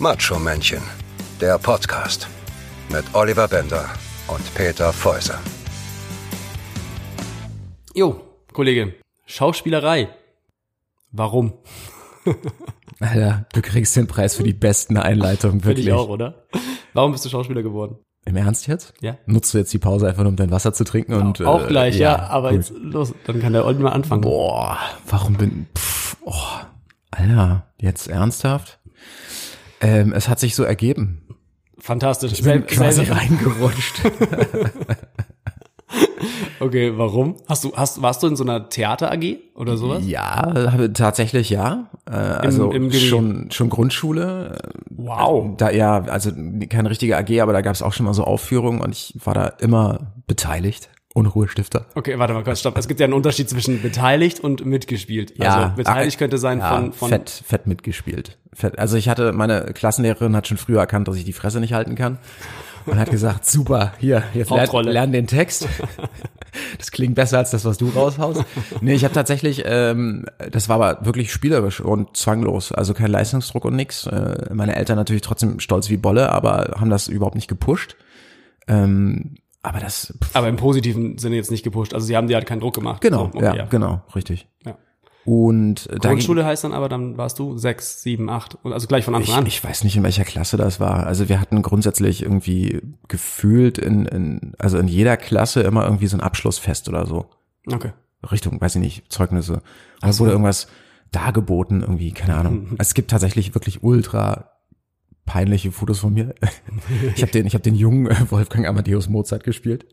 Macho Männchen, der Podcast mit Oliver Bender und Peter Fäuser. Jo, Kollege, Schauspielerei. Warum? Alter, du kriegst den Preis für die besten Einleitungen, Finde wirklich. ich auch, oder? Warum bist du Schauspieler geworden? Im Ernst jetzt? Ja. Nutzt du jetzt die Pause einfach nur, um dein Wasser zu trinken und auch äh, gleich, ja, aber gut. jetzt los, dann kann der Olli mal anfangen. Boah, warum bin pff, oh, Alter, jetzt ernsthaft? Ähm, es hat sich so ergeben. Fantastisch. Ich bin Sel- quasi reingerutscht. Okay, warum? Hast du, hast, warst du in so einer Theater AG oder sowas? ja, tatsächlich ja. Äh, also im schon schon Grundschule. Wow. Da ja, also keine richtige AG, aber da gab es auch schon mal so Aufführungen und ich war da immer beteiligt. Unruhestifter. Okay, warte mal kurz, stopp. Es gibt ja einen Unterschied zwischen beteiligt und mitgespielt. also beteiligt könnte sein ja, von, von fett, fett mitgespielt. Fett. Also ich hatte, meine Klassenlehrerin hat schon früher erkannt, dass ich die Fresse nicht halten kann und hat gesagt, super, hier, jetzt lern, lern den Text. Das klingt besser als das, was du raushaust. Nee, ich habe tatsächlich, ähm, das war aber wirklich spielerisch und zwanglos, also kein Leistungsdruck und nix. Äh, meine Eltern natürlich trotzdem stolz wie Bolle, aber haben das überhaupt nicht gepusht. Ähm, aber das, pff, aber im positiven Sinne jetzt nicht gepusht. Also sie haben dir halt keinen Druck gemacht. genau, So, okay, ja, genau, richtig. Ja. Und äh, Grundschule heißt dann aber, dann warst du sechs, sieben, acht. Und Also gleich von Anfang Ich, an. ich weiß nicht, in welcher Klasse das war. Also wir hatten grundsätzlich irgendwie gefühlt in, in also in jeder Klasse immer irgendwie so ein Abschlussfest oder so. Okay. Richtung, weiß ich nicht, Zeugnisse. Und es wurde irgendwas dargeboten, irgendwie, keine Ahnung. Also es gibt tatsächlich wirklich ultra peinliche Fotos von mir. Ich habe den, ich habe den jungen äh, Wolfgang Amadeus Mozart gespielt.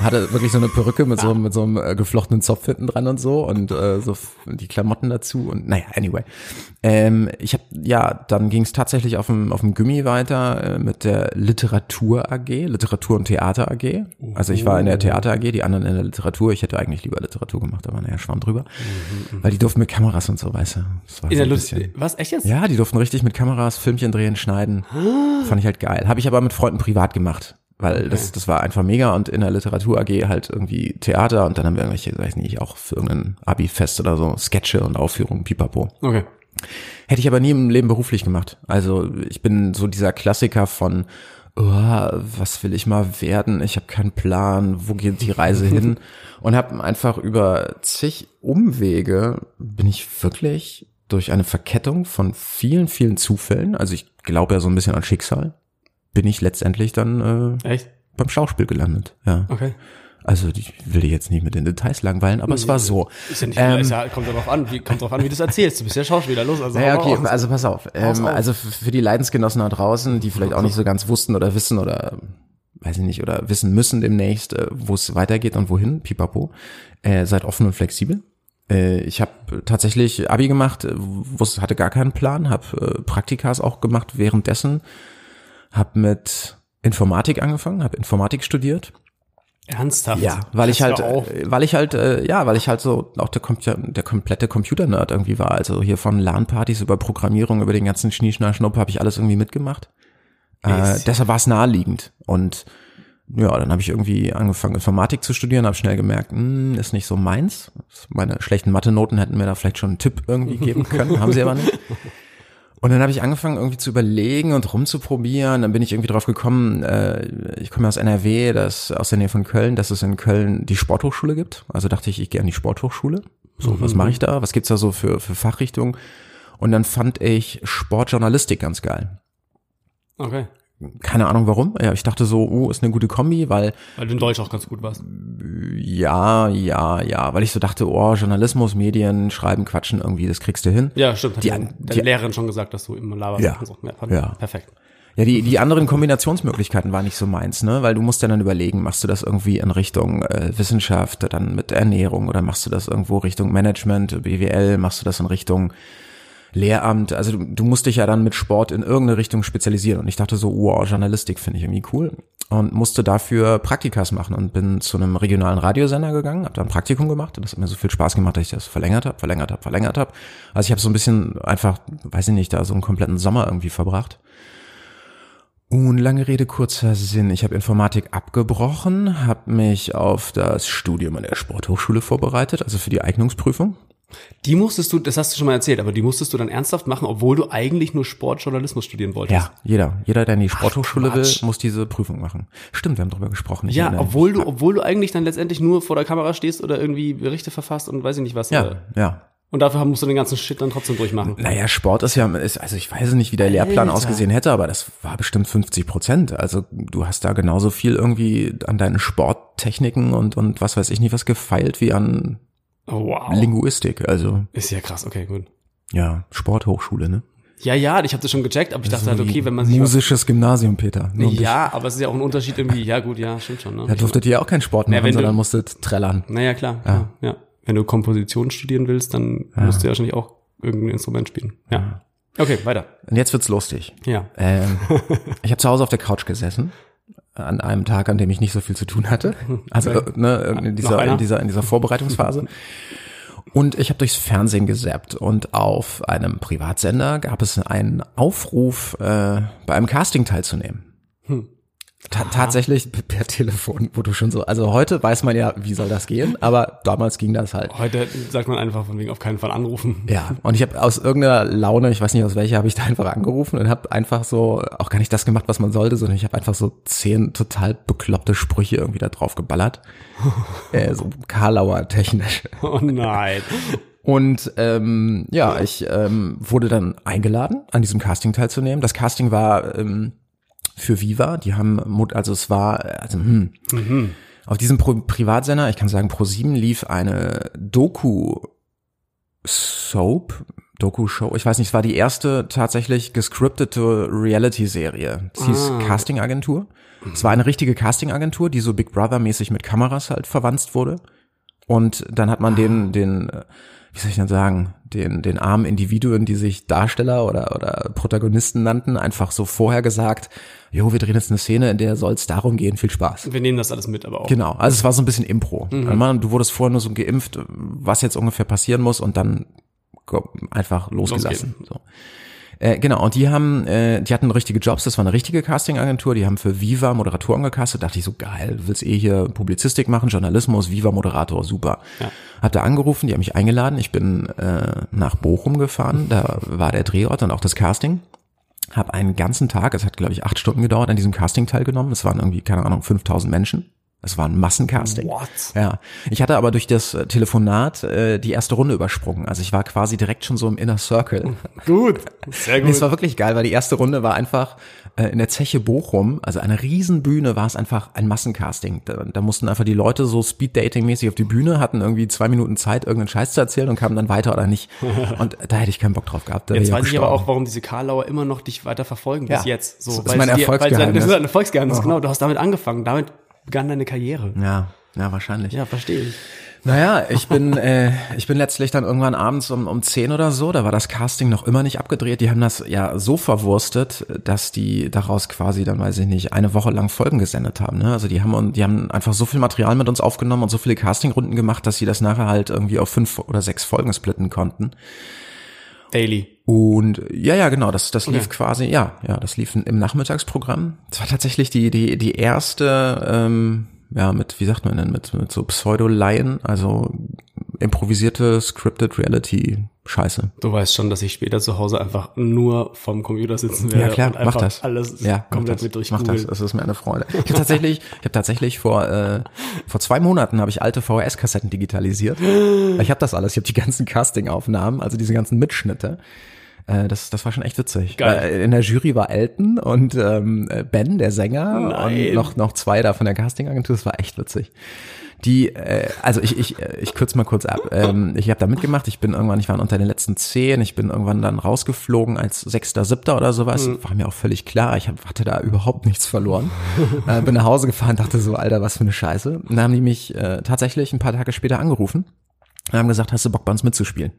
Hatte wirklich so eine Perücke mit so, mit so einem äh, geflochtenen Zopf hinten dran und so und äh, so die Klamotten dazu und naja, anyway. Ähm, ich habe ja, dann ging es tatsächlich auf dem auf dem Gummi weiter äh, mit der Literatur AG, Literatur und Theater AG. Also ich war in der Theater AG, die anderen in der Literatur. Ich hätte eigentlich lieber Literatur gemacht, aber naja, schwamm drüber, weil die durften mit Kameras und so, weißt du. Das war In so der Lust Was, echt jetzt? ja, die durften richtig mit Kameras Filmchen drehen, schneiden. Fand ich halt geil. Habe ich aber mit Freunden privat gemacht, weil das, das war einfach mega und in der Literatur AG halt irgendwie Theater und dann haben wir irgendwelche, weiß nicht, auch für irgendein Abi-Fest oder so, Sketche und Aufführungen, pipapo. Okay. Hätte ich aber nie im Leben beruflich gemacht. Also ich bin so dieser Klassiker von, oh, was will ich mal werden? Ich habe keinen Plan, wo geht die Reise hin? Und habe einfach über zig Umwege bin ich wirklich durch eine Verkettung von vielen, vielen Zufällen, also ich glaube ja so ein bisschen an Schicksal, bin ich letztendlich dann äh, Echt? beim Schauspiel gelandet. Ja. Okay. Also ich will dich jetzt nicht mit den Details langweilen, aber es war so. Ist ja nicht, Ähm, ist ja, kommt darauf an, wie, kommt drauf an, wie du es erzählst. Du bist ja Schauspieler, los. Also Naja, okay, also pass auf. Ähm, also für die Leidensgenossen da draußen, die vielleicht auch nicht so ganz wussten oder wissen oder weiß ich nicht, oder wissen müssen demnächst, äh, wo es weitergeht und wohin, pipapo, äh, seid offen und flexibel. Äh, ich habe tatsächlich Abi gemacht, äh, wusste, hatte gar keinen Plan, habe äh, Praktikas auch gemacht währenddessen, habe mit Informatik angefangen, habe Informatik studiert. Ernsthaft? Ja, weil ich Jetzt halt, weil ich halt, äh, ja, weil ich halt so auch der, Computer, der komplette Computer-Nerd irgendwie war. Also hier von LAN-Partys über Programmierung, über den ganzen Schnieschnaschnupp habe ich alles irgendwie mitgemacht. Äh, deshalb war es naheliegend. Und ja, dann habe ich irgendwie angefangen, Informatik zu studieren, habe schnell gemerkt, hm, ist nicht so meins. Meine schlechten Mathe-Noten hätten mir da vielleicht schon einen Tipp irgendwie geben können, haben sie aber nicht. Und dann habe ich angefangen irgendwie zu überlegen und rumzuprobieren. Dann bin ich irgendwie drauf gekommen, äh, ich komme aus NRW, das aus der Nähe von Köln, dass es in Köln die Sporthochschule gibt. Also dachte ich, ich gehe an die Sporthochschule. So, was mache ich da? Was gibt's da so für, für Fachrichtungen? Und dann fand ich Sportjournalistik ganz geil. Okay. Keine Ahnung warum. Ja, ich dachte so, oh, ist eine gute Kombi, weil Weil du in Deutsch auch ganz gut warst. ja, ja, ja, weil ich so dachte, oh, Journalismus, Medien, Schreiben, Quatschen, irgendwie, das kriegst du hin. Ja, stimmt. Hat Die die, an- deine die- Lehrerin schon gesagt, dass du immer laberst. Ja. So. Ja, Ja. Perfekt. Ja, die, die anderen Kombinationsmöglichkeiten waren nicht so meins, ne? Weil du musst ja dann überlegen, machst du das irgendwie in Richtung äh, Wissenschaft, dann mit Ernährung oder machst du das irgendwo Richtung Management, BWL, machst du das in Richtung Lehramt? Also du, du musst dich ja dann mit Sport in irgendeine Richtung spezialisieren. Und ich dachte so, wow, Journalistik finde ich irgendwie cool. Und musste dafür Praktikas machen und bin zu einem regionalen Radiosender gegangen, habe da ein Praktikum gemacht und das hat mir so viel Spaß gemacht, dass ich das verlängert habe, verlängert habe, verlängert habe. Also ich habe so ein bisschen einfach, weiß ich nicht, da so einen kompletten Sommer irgendwie verbracht. Und lange Rede, kurzer Sinn. Ich habe Informatik abgebrochen, habe mich auf das Studium an der Sporthochschule vorbereitet, also für die Eignungsprüfung. Die musstest du, das hast du schon mal erzählt, aber die musstest du dann ernsthaft machen, obwohl du eigentlich nur Sportjournalismus studieren wolltest. Ja, jeder. Jeder, der in die Sporthochschule will, muss diese Prüfung machen. Stimmt, wir haben drüber gesprochen. Ja, obwohl du, obwohl du eigentlich dann letztendlich nur vor der Kamera stehst oder irgendwie Berichte verfasst und weiß ich nicht was. Ja, Oder. ja. Und dafür musst du den ganzen Shit dann trotzdem durchmachen. Naja, Sport ist ja, ist, also ich weiß nicht, wie der Lehrplan Alter. ausgesehen hätte, aber das war bestimmt 50 Prozent. Also du hast da genauso viel irgendwie an deinen Sporttechniken und, und was weiß ich nicht was gefeilt wie an Oh, wow. Linguistik. Also Ist ja krass, okay, gut. ja, Sporthochschule, ne? Ja, ja, ich habe das schon gecheckt, aber ich dachte halt, okay, wenn man sich. Musisches Gymnasium, Peter. Ja, aber es ist ja auch ein Unterschied irgendwie. Ja, gut, ja, stimmt schon. Ne? Da durftet ihr auch keinen Sport Ja, machen, wenn du- sondern musstet trällern. Naja, klar. Ja. ja. Wenn du Komposition studieren willst, dann musst du ja wahrscheinlich auch irgendein Instrument spielen. Ja. Okay, weiter. Und jetzt wird's lustig. Ja. Ähm, ich habe zu Hause auf der Couch gesessen an einem Tag, an dem ich nicht so viel zu tun hatte. Also äh, ne, in dieser, in dieser in dieser Vorbereitungsphase. Und ich habe durchs Fernsehen gesappt und auf einem Privatsender gab es einen Aufruf, äh, bei einem Casting teilzunehmen. Ta tatsächlich per Telefon, wo du schon so, also heute weiß man ja, wie soll das gehen, aber damals ging das halt. Heute sagt man einfach von wegen auf keinen Fall anrufen. Ja, und ich habe aus irgendeiner Laune, ich weiß nicht aus welcher, habe ich da einfach angerufen und habe einfach so auch gar nicht das gemacht, was man sollte, sondern ich habe einfach so zehn total bekloppte Sprüche irgendwie da drauf geballert. äh, so Karlauer technisch. Oh nein. Und ähm, ja, ich ähm, wurde dann eingeladen, an diesem Casting teilzunehmen. Das Casting war ähm, für Viva. Die haben, Mut- also es war, also hm, auf diesem Pro Privatsender, ich kann sagen, Pro7 lief eine Doku Soap, Doku-Show. Ich weiß nicht, es war die erste tatsächlich gescriptete Reality-Serie. Es hieß Ah. Casting-Agentur. Es war eine richtige Casting-Agentur, die so Big Brother-mäßig mit Kameras halt verwandt wurde. Und dann hat man den, den, äh, wie soll ich denn sagen, den, den armen Individuen, die sich Darsteller oder, oder Protagonisten nannten, einfach so vorher gesagt, jo, wir drehen jetzt eine Szene, in der soll es darum gehen, viel Spaß. Wir nehmen das alles mit, aber auch. Genau, also es war so ein bisschen Impro. Man, du wurdest vorher nur so geimpft, was jetzt ungefähr passieren muss und dann einfach losgelassen. So. Äh, genau, und die haben, äh, die hatten richtige Jobs, das war eine richtige Castingagentur, die haben für Viva Moderatoren gecastet, dachte ich so, geil, du willst eh hier Publizistik machen, Journalismus, Viva Moderator, super. Ja. Hab da angerufen, die haben mich eingeladen, ich bin äh, nach Bochum gefahren, da war der Drehort und auch das Casting. Hab einen ganzen Tag, es hat glaube ich acht Stunden gedauert, an diesem Casting teilgenommen. Es waren irgendwie, keine Ahnung, 5000 Menschen. Es war ein Massencasting. What? Ja, ich hatte aber durch das Telefonat äh, die erste Runde übersprungen. Also ich war quasi direkt schon so im Inner Circle. Gut. Sehr gut. es war wirklich geil, weil die erste Runde war einfach äh, in der Zeche Bochum, also eine Riesenbühne, war es einfach ein Massencasting. Da, da mussten einfach die Leute so Speed-Dating-mäßig auf die Bühne, hatten irgendwie zwei Minuten Zeit, irgendeinen Scheiß zu erzählen und kamen dann weiter oder nicht. Und da hätte ich keinen Bock drauf gehabt. Jetzt wäre weiß ich aber auch, warum diese Karlauer immer noch dich weiter verfolgen bis Ja. jetzt. So, Das ist weil mein Erfolgsgeheimnis. Weil, das ist ein Erfolgsgeheimnis, genau. Du hast damit angefangen. Damit begann deine Karriere. Ja, ja, wahrscheinlich. Ja, verstehe ich. Naja, ich bin, äh, ich bin letztlich dann irgendwann abends um, um 10 oder so, da war das Casting noch immer nicht abgedreht. Die haben das ja so verwurstet, dass die daraus quasi dann, weiß ich nicht, eine Woche lang Folgen gesendet haben. Ne? Also die haben, und die haben einfach so viel Material mit uns aufgenommen und so viele Castingrunden gemacht, dass sie das nachher halt irgendwie auf fünf oder sechs Folgen splitten konnten. Daily. Und ja, ja, genau, das, das lief Okay. quasi, ja, ja, das lief im Nachmittagsprogramm. Das war tatsächlich die, die, die erste, ähm, ja, mit, wie sagt man denn, mit, mit so Pseudo-Laien, also improvisierte Scripted Reality Scheiße. Du weißt schon, dass ich später zu Hause einfach nur vom Computer sitzen werde. Ja klar, und mach das. Alles ja, komplett das. mit Mach das. Das ist mir eine Freude. Ich habe tatsächlich, ich habe tatsächlich vor äh, vor zwei Monaten habe ich alte VHS-Kassetten digitalisiert. Ich habe das alles. Ich habe die ganzen Casting-Aufnahmen, also diese ganzen Mitschnitte. Äh, Das, das war schon echt witzig. Geil. Äh, In der Jury war Elton und ähm, Ben, der Sänger, Nein. und noch, noch zwei da von der Castingagentur. Das war echt witzig. Die, äh, also ich, ich, äh, ich kürze mal kurz ab. Ähm, ich habe da mitgemacht. Ich bin irgendwann, ich war unter den letzten zehn. Ich bin irgendwann dann rausgeflogen als Sechster, Siebter oder sowas. War mir auch völlig klar. Ich hab, hatte da überhaupt nichts verloren. äh, bin nach Hause gefahren, dachte so, Alter, was für eine Scheiße. Und dann haben die mich äh, tatsächlich ein paar Tage später angerufen und haben gesagt, hast du Bock bei uns mitzuspielen?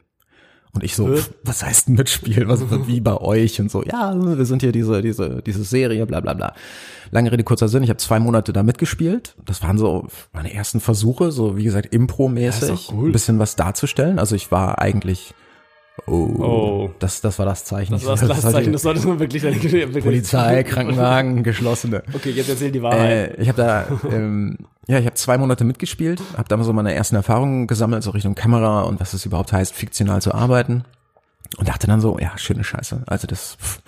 Und ich so, Hä? pf, was heißt mitspielen? Was wie bei euch? Und so, ja, wir sind hier diese, diese, diese Serie, bla bla bla. Lange Rede, kurzer Sinn, ich habe zwei Monate da mitgespielt. Das waren so meine ersten Versuche, so wie gesagt, Das Impro-mäßig, cool. ein bisschen was darzustellen. Also ich war eigentlich, oh, Oh. Das, das war das Zeichen. Das war das war Zeichen, das solltest du wirklich- Polizei, Krankenwagen, geschlossene. Okay, jetzt erzähl die Wahrheit. Äh, ich habe da, ähm, Ja, ich habe zwei Monate mitgespielt, habe da so meine ersten Erfahrungen gesammelt, so Richtung Kamera und was es überhaupt heißt, fiktional zu arbeiten. Und dachte dann so, ja, schöne Scheiße. Also das, pff,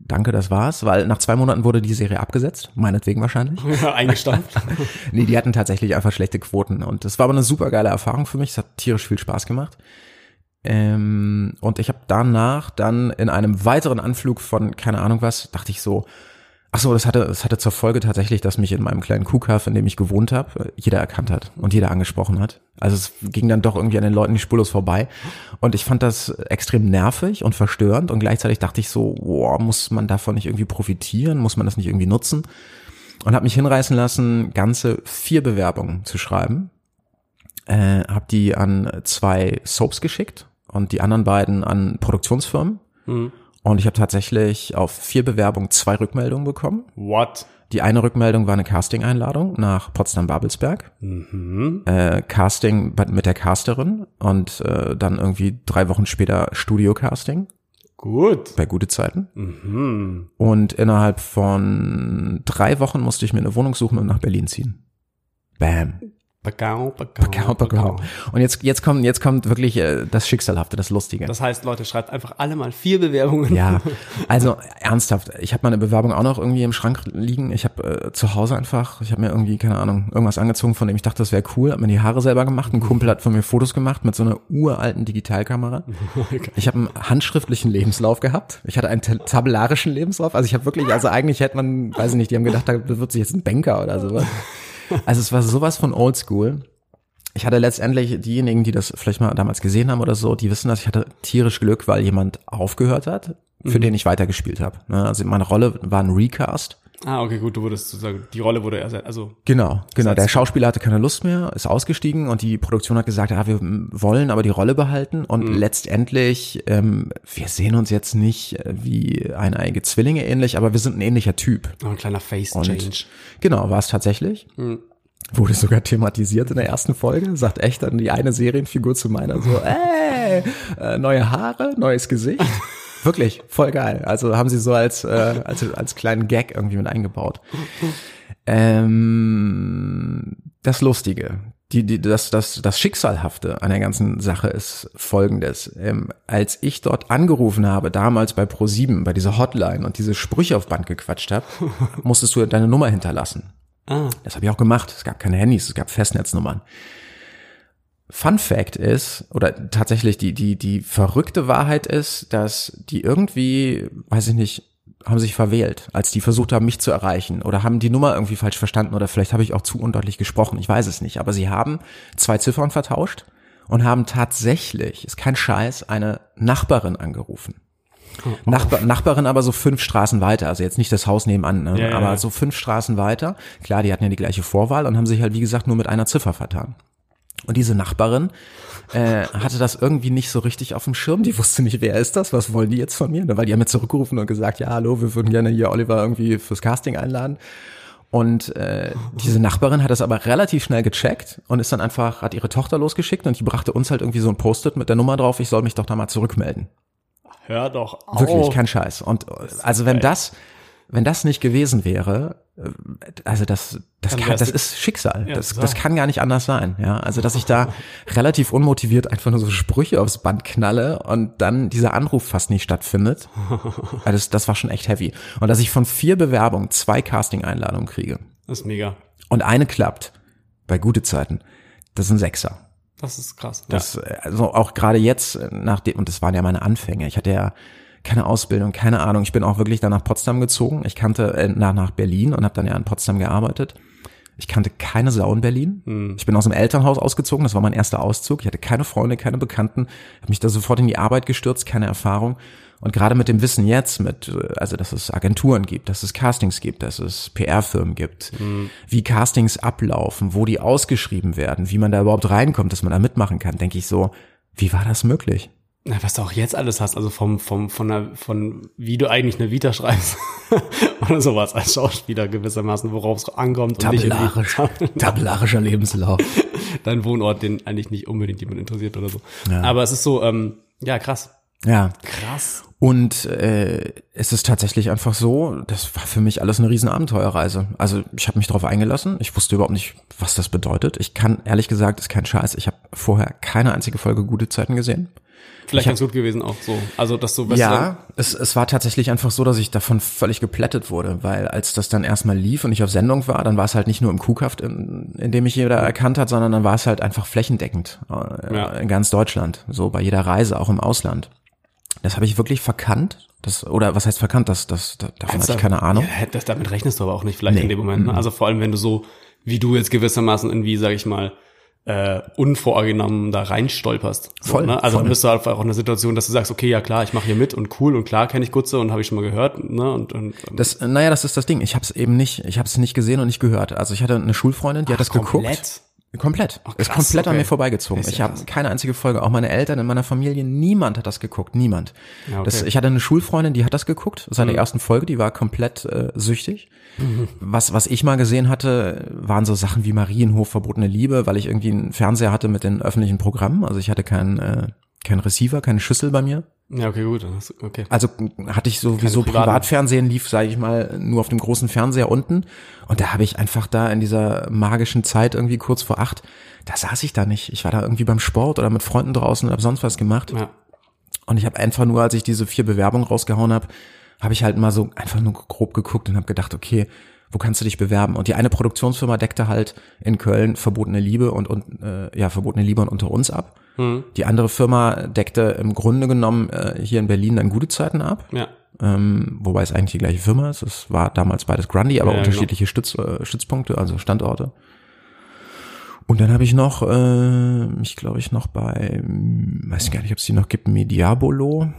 danke, das war's, weil nach zwei Monaten wurde die Serie abgesetzt, meinetwegen wahrscheinlich. Ja, eingestampft. nee, die hatten tatsächlich einfach schlechte Quoten und das war aber eine super geile Erfahrung für mich. Es hat tierisch viel Spaß gemacht. Ähm, und ich habe danach dann in einem weiteren Anflug von keine Ahnung was, dachte ich so, ach so, das hatte, das hatte zur Folge tatsächlich, dass mich in meinem kleinen Kuhkaff, in dem ich gewohnt habe, jeder erkannt hat und jeder angesprochen hat. Also es ging dann doch irgendwie an den Leuten nicht spurlos vorbei. Und ich fand das extrem nervig und verstörend und gleichzeitig dachte ich so, boah, muss man davon nicht irgendwie profitieren? Muss man das nicht irgendwie nutzen? Und habe mich hinreißen lassen, ganze vier Bewerbungen zu schreiben. Äh, habe die an zwei Soaps geschickt und die anderen beiden an Produktionsfirmen. Mhm. Und ich habe tatsächlich auf vier Bewerbungen zwei Rückmeldungen bekommen. What? Die eine Rückmeldung war eine Casting-Einladung nach Potsdam-Babelsberg. Mhm. Äh, Casting mit der Casterin und äh, dann irgendwie drei Wochen später Studio-Casting Gut. bei gute Zeiten. Mhm. Und innerhalb von drei Wochen musste ich mir eine Wohnung suchen und nach Berlin ziehen. Bam. Bagau, bagau, Bagau. Und jetzt, jetzt kommt, jetzt kommt wirklich äh, das Schicksalhafte, das Lustige. Das heißt, Leute, schreibt einfach alle mal vier Bewerbungen. Ja, also ernsthaft, ich habe meine Bewerbung auch noch irgendwie im Schrank liegen. Ich habe äh, zu Hause einfach, ich habe mir irgendwie, keine Ahnung, irgendwas angezogen, von dem ich dachte, das wäre cool, habe mir die Haare selber gemacht. Ein Kumpel hat von mir Fotos gemacht mit so einer uralten Digitalkamera. Ich habe einen handschriftlichen Lebenslauf gehabt. Ich hatte einen ta- tabellarischen Lebenslauf. Also ich habe wirklich, also eigentlich hätte man, weiß ich nicht, die haben gedacht, da wird sich jetzt ein Banker oder sowas. Also es war sowas von oldschool. Ich hatte letztendlich diejenigen, die das vielleicht mal damals gesehen haben oder so, die wissen, dass ich hatte tierisch Glück, weil jemand aufgehört hat, für den ich weitergespielt habe. Ne, Also meine Rolle war ein Recast. Ah, okay, gut, du wurdest sozusagen, die Rolle wurde erst, also, Genau, genau. Der Schauspieler hatte keine Lust mehr, ist ausgestiegen und die Produktion hat gesagt, ja, wir wollen aber die Rolle behalten und letztendlich, ähm, wir sehen uns jetzt nicht wie eineige Zwillinge ähnlich, aber wir sind ein ähnlicher Typ. noch ein kleiner Face-Change. Genau, war es tatsächlich. Wurde sogar thematisiert in der ersten Folge. Sagt echt dann die eine Serienfigur zu meiner so, ey, äh, neue Haare, neues Gesicht. Wirklich, voll geil. Also haben sie so als, äh, als, als kleinen Gag irgendwie mit eingebaut. Ähm, das Lustige, die, die, das, das, das Schicksalhafte an der ganzen Sache ist folgendes. Ähm, als ich dort angerufen habe, damals bei Pro7, bei dieser Hotline und diese Sprüche auf Band gequatscht habe, musstest du deine Nummer hinterlassen. Ah, Das habe ich auch gemacht. Es gab keine Handys, es gab Festnetznummern. Fun Fact ist, oder tatsächlich die, die, die verrückte Wahrheit ist, dass die irgendwie, weiß ich nicht, haben sich verwählt, als die versucht haben, mich zu erreichen oder haben die Nummer irgendwie falsch verstanden oder vielleicht habe ich auch zu undeutlich gesprochen, ich weiß es nicht, aber sie haben zwei Ziffern vertauscht und haben tatsächlich, ist kein Scheiß, eine Nachbarin angerufen. Nachbar, Nachbarin aber so fünf Straßen weiter, also jetzt nicht das Haus nebenan, ne? Ja, ja, aber ja. so fünf Straßen weiter. Klar, die hatten ja die gleiche Vorwahl und haben sich halt, wie gesagt, nur mit einer Ziffer vertan. Und diese Nachbarin äh, hatte das irgendwie nicht so richtig auf dem Schirm. Die wusste nicht, wer ist das, was wollen die jetzt von mir? Weil die haben mir zurückgerufen und gesagt, ja, hallo, wir würden gerne hier Oliver irgendwie fürs Casting einladen. Und äh, diese Nachbarin hat das aber relativ schnell gecheckt und ist dann einfach, hat ihre Tochter losgeschickt und die brachte uns halt irgendwie so ein Post-it mit der Nummer drauf, ich soll mich doch da mal zurückmelden. hör doch auf. Wirklich, kein Scheiß. Und also wenn das, wenn das nicht gewesen wäre, äh, also das, das, kann, das ist Schicksal. Ja, das, das kann gar nicht anders sein. Ja, also dass ich da relativ unmotiviert einfach nur so Sprüche aufs Band knalle und dann dieser Anruf fast nicht stattfindet. Also das, das war schon echt heavy. Und dass ich von vier Bewerbungen zwei Casting-Einladungen kriege Das ist mega. und eine klappt bei gute Zeiten, das ist ein Sechser. Das ist krass. Das, also auch gerade jetzt, äh, nachdem, und das waren ja meine Anfänge, ich hatte ja keine Ausbildung, keine Ahnung. Ich bin auch wirklich dann nach Potsdam gezogen. Ich kannte äh, nach, nach Berlin und habe dann ja in Potsdam gearbeitet. Ich kannte keine Sau in Berlin. Ich bin aus dem Elternhaus ausgezogen, das war mein erster Auszug. Ich hatte keine Freunde, keine Bekannten, habe mich da sofort in die Arbeit gestürzt, keine Erfahrung. Und gerade mit dem Wissen jetzt, mit, äh, also dass es Agenturen gibt, dass es Castings gibt, dass es PR-Firmen gibt, wie Castings ablaufen, wo die ausgeschrieben werden, wie man da überhaupt reinkommt, dass man da mitmachen kann, denke ich so, wie war das möglich? Was du auch jetzt alles hast, also vom, vom, von der, von wie du eigentlich eine Vita schreibst oder sowas als Schauspieler gewissermaßen, worauf es ankommt irgendwie tabellarischer Lebenslauf. dein Wohnort, den eigentlich nicht unbedingt jemand interessiert oder so. Ja. Aber es ist so, ähm, ja, krass. Ja, Krass. Und äh, es ist tatsächlich einfach so, das war für mich alles eine riesen Abenteuerreise. Also ich habe mich darauf eingelassen. Ich wusste überhaupt nicht, was das bedeutet. Ich kann, ehrlich gesagt, ist kein Scheiß. Ich habe vorher keine einzige Folge Gute Zeiten gesehen. Vielleicht ganz gut gewesen auch so. Also, dass du Ja, es, es war tatsächlich einfach so, dass ich davon völlig geplättet wurde, weil als das dann erstmal lief und ich auf Sendung war, dann war es halt nicht nur im Kuhkaft, in, in dem mich jeder erkannt hat, sondern dann war es halt einfach flächendeckend äh, ja. in ganz Deutschland, so bei jeder Reise, auch im Ausland. Das habe ich wirklich verkannt. Das, oder was heißt verkannt? Das, das, das davon hatte ich keine Ahnung. Ja, das, damit rechnest du aber auch nicht vielleicht nee. in dem Moment. Ne? Also vor allem, wenn du so, wie du jetzt gewissermaßen irgendwie, sag ich mal, äh, unvorgenommen da reinstolperst. So, voll, ne? Also voll. dann bist du einfach auch in der Situation, dass du sagst, okay, ja klar, ich mache hier mit und cool und klar kenne ich Gutze und habe ich schon mal gehört. Ne? Und, und, das, naja, das ist das Ding. Ich habe es eben nicht, ich habe es nicht gesehen und nicht gehört. Also ich hatte eine Schulfreundin, die Ach, hat das komplett? geguckt. Komplett. Ach, krass, ist komplett okay. an mir vorbeigezogen. Ich habe keine einzige Folge. Auch meine Eltern in meiner Familie, niemand hat das geguckt. Niemand. Ja, okay. das, ich hatte eine Schulfreundin, die hat das geguckt. Seine mhm. ersten Folge, die war komplett äh, süchtig. Mhm. Was, was ich mal gesehen hatte, waren so Sachen wie Marienhof, verbotene Liebe, weil ich irgendwie einen Fernseher hatte mit den öffentlichen Programmen. Also ich hatte keinen äh, kein Receiver, keine Schüssel bei mir. Ja, okay, gut. Okay. Also hatte ich sowieso Privatfernsehen, lief, sage ich mal, nur auf dem großen Fernseher unten. Und da habe ich einfach da in dieser magischen Zeit irgendwie kurz vor acht, da saß ich da nicht. Ich war da irgendwie beim Sport oder mit Freunden draußen oder sonst was gemacht. Ja. Und ich habe einfach nur, als ich diese vier Bewerbungen rausgehauen habe, habe ich halt mal so einfach nur grob geguckt und habe gedacht, okay, wo kannst du dich bewerben? Und die eine Produktionsfirma deckte halt in Köln verbotene Liebe und, und äh, ja, verbotene Liebe und unter uns ab. Mhm. Die andere Firma deckte im Grunde genommen äh, hier in Berlin dann gute Zeiten ab. Ja. Ähm, wobei es eigentlich die gleiche Firma ist. Es war damals beides Grundy, aber ja, unterschiedliche genau. Stütz, äh, Stützpunkte, also Standorte. Und dann habe ich noch, äh, ich glaube ich noch bei, weiß gar nicht, ob es die noch gibt, Mediabolo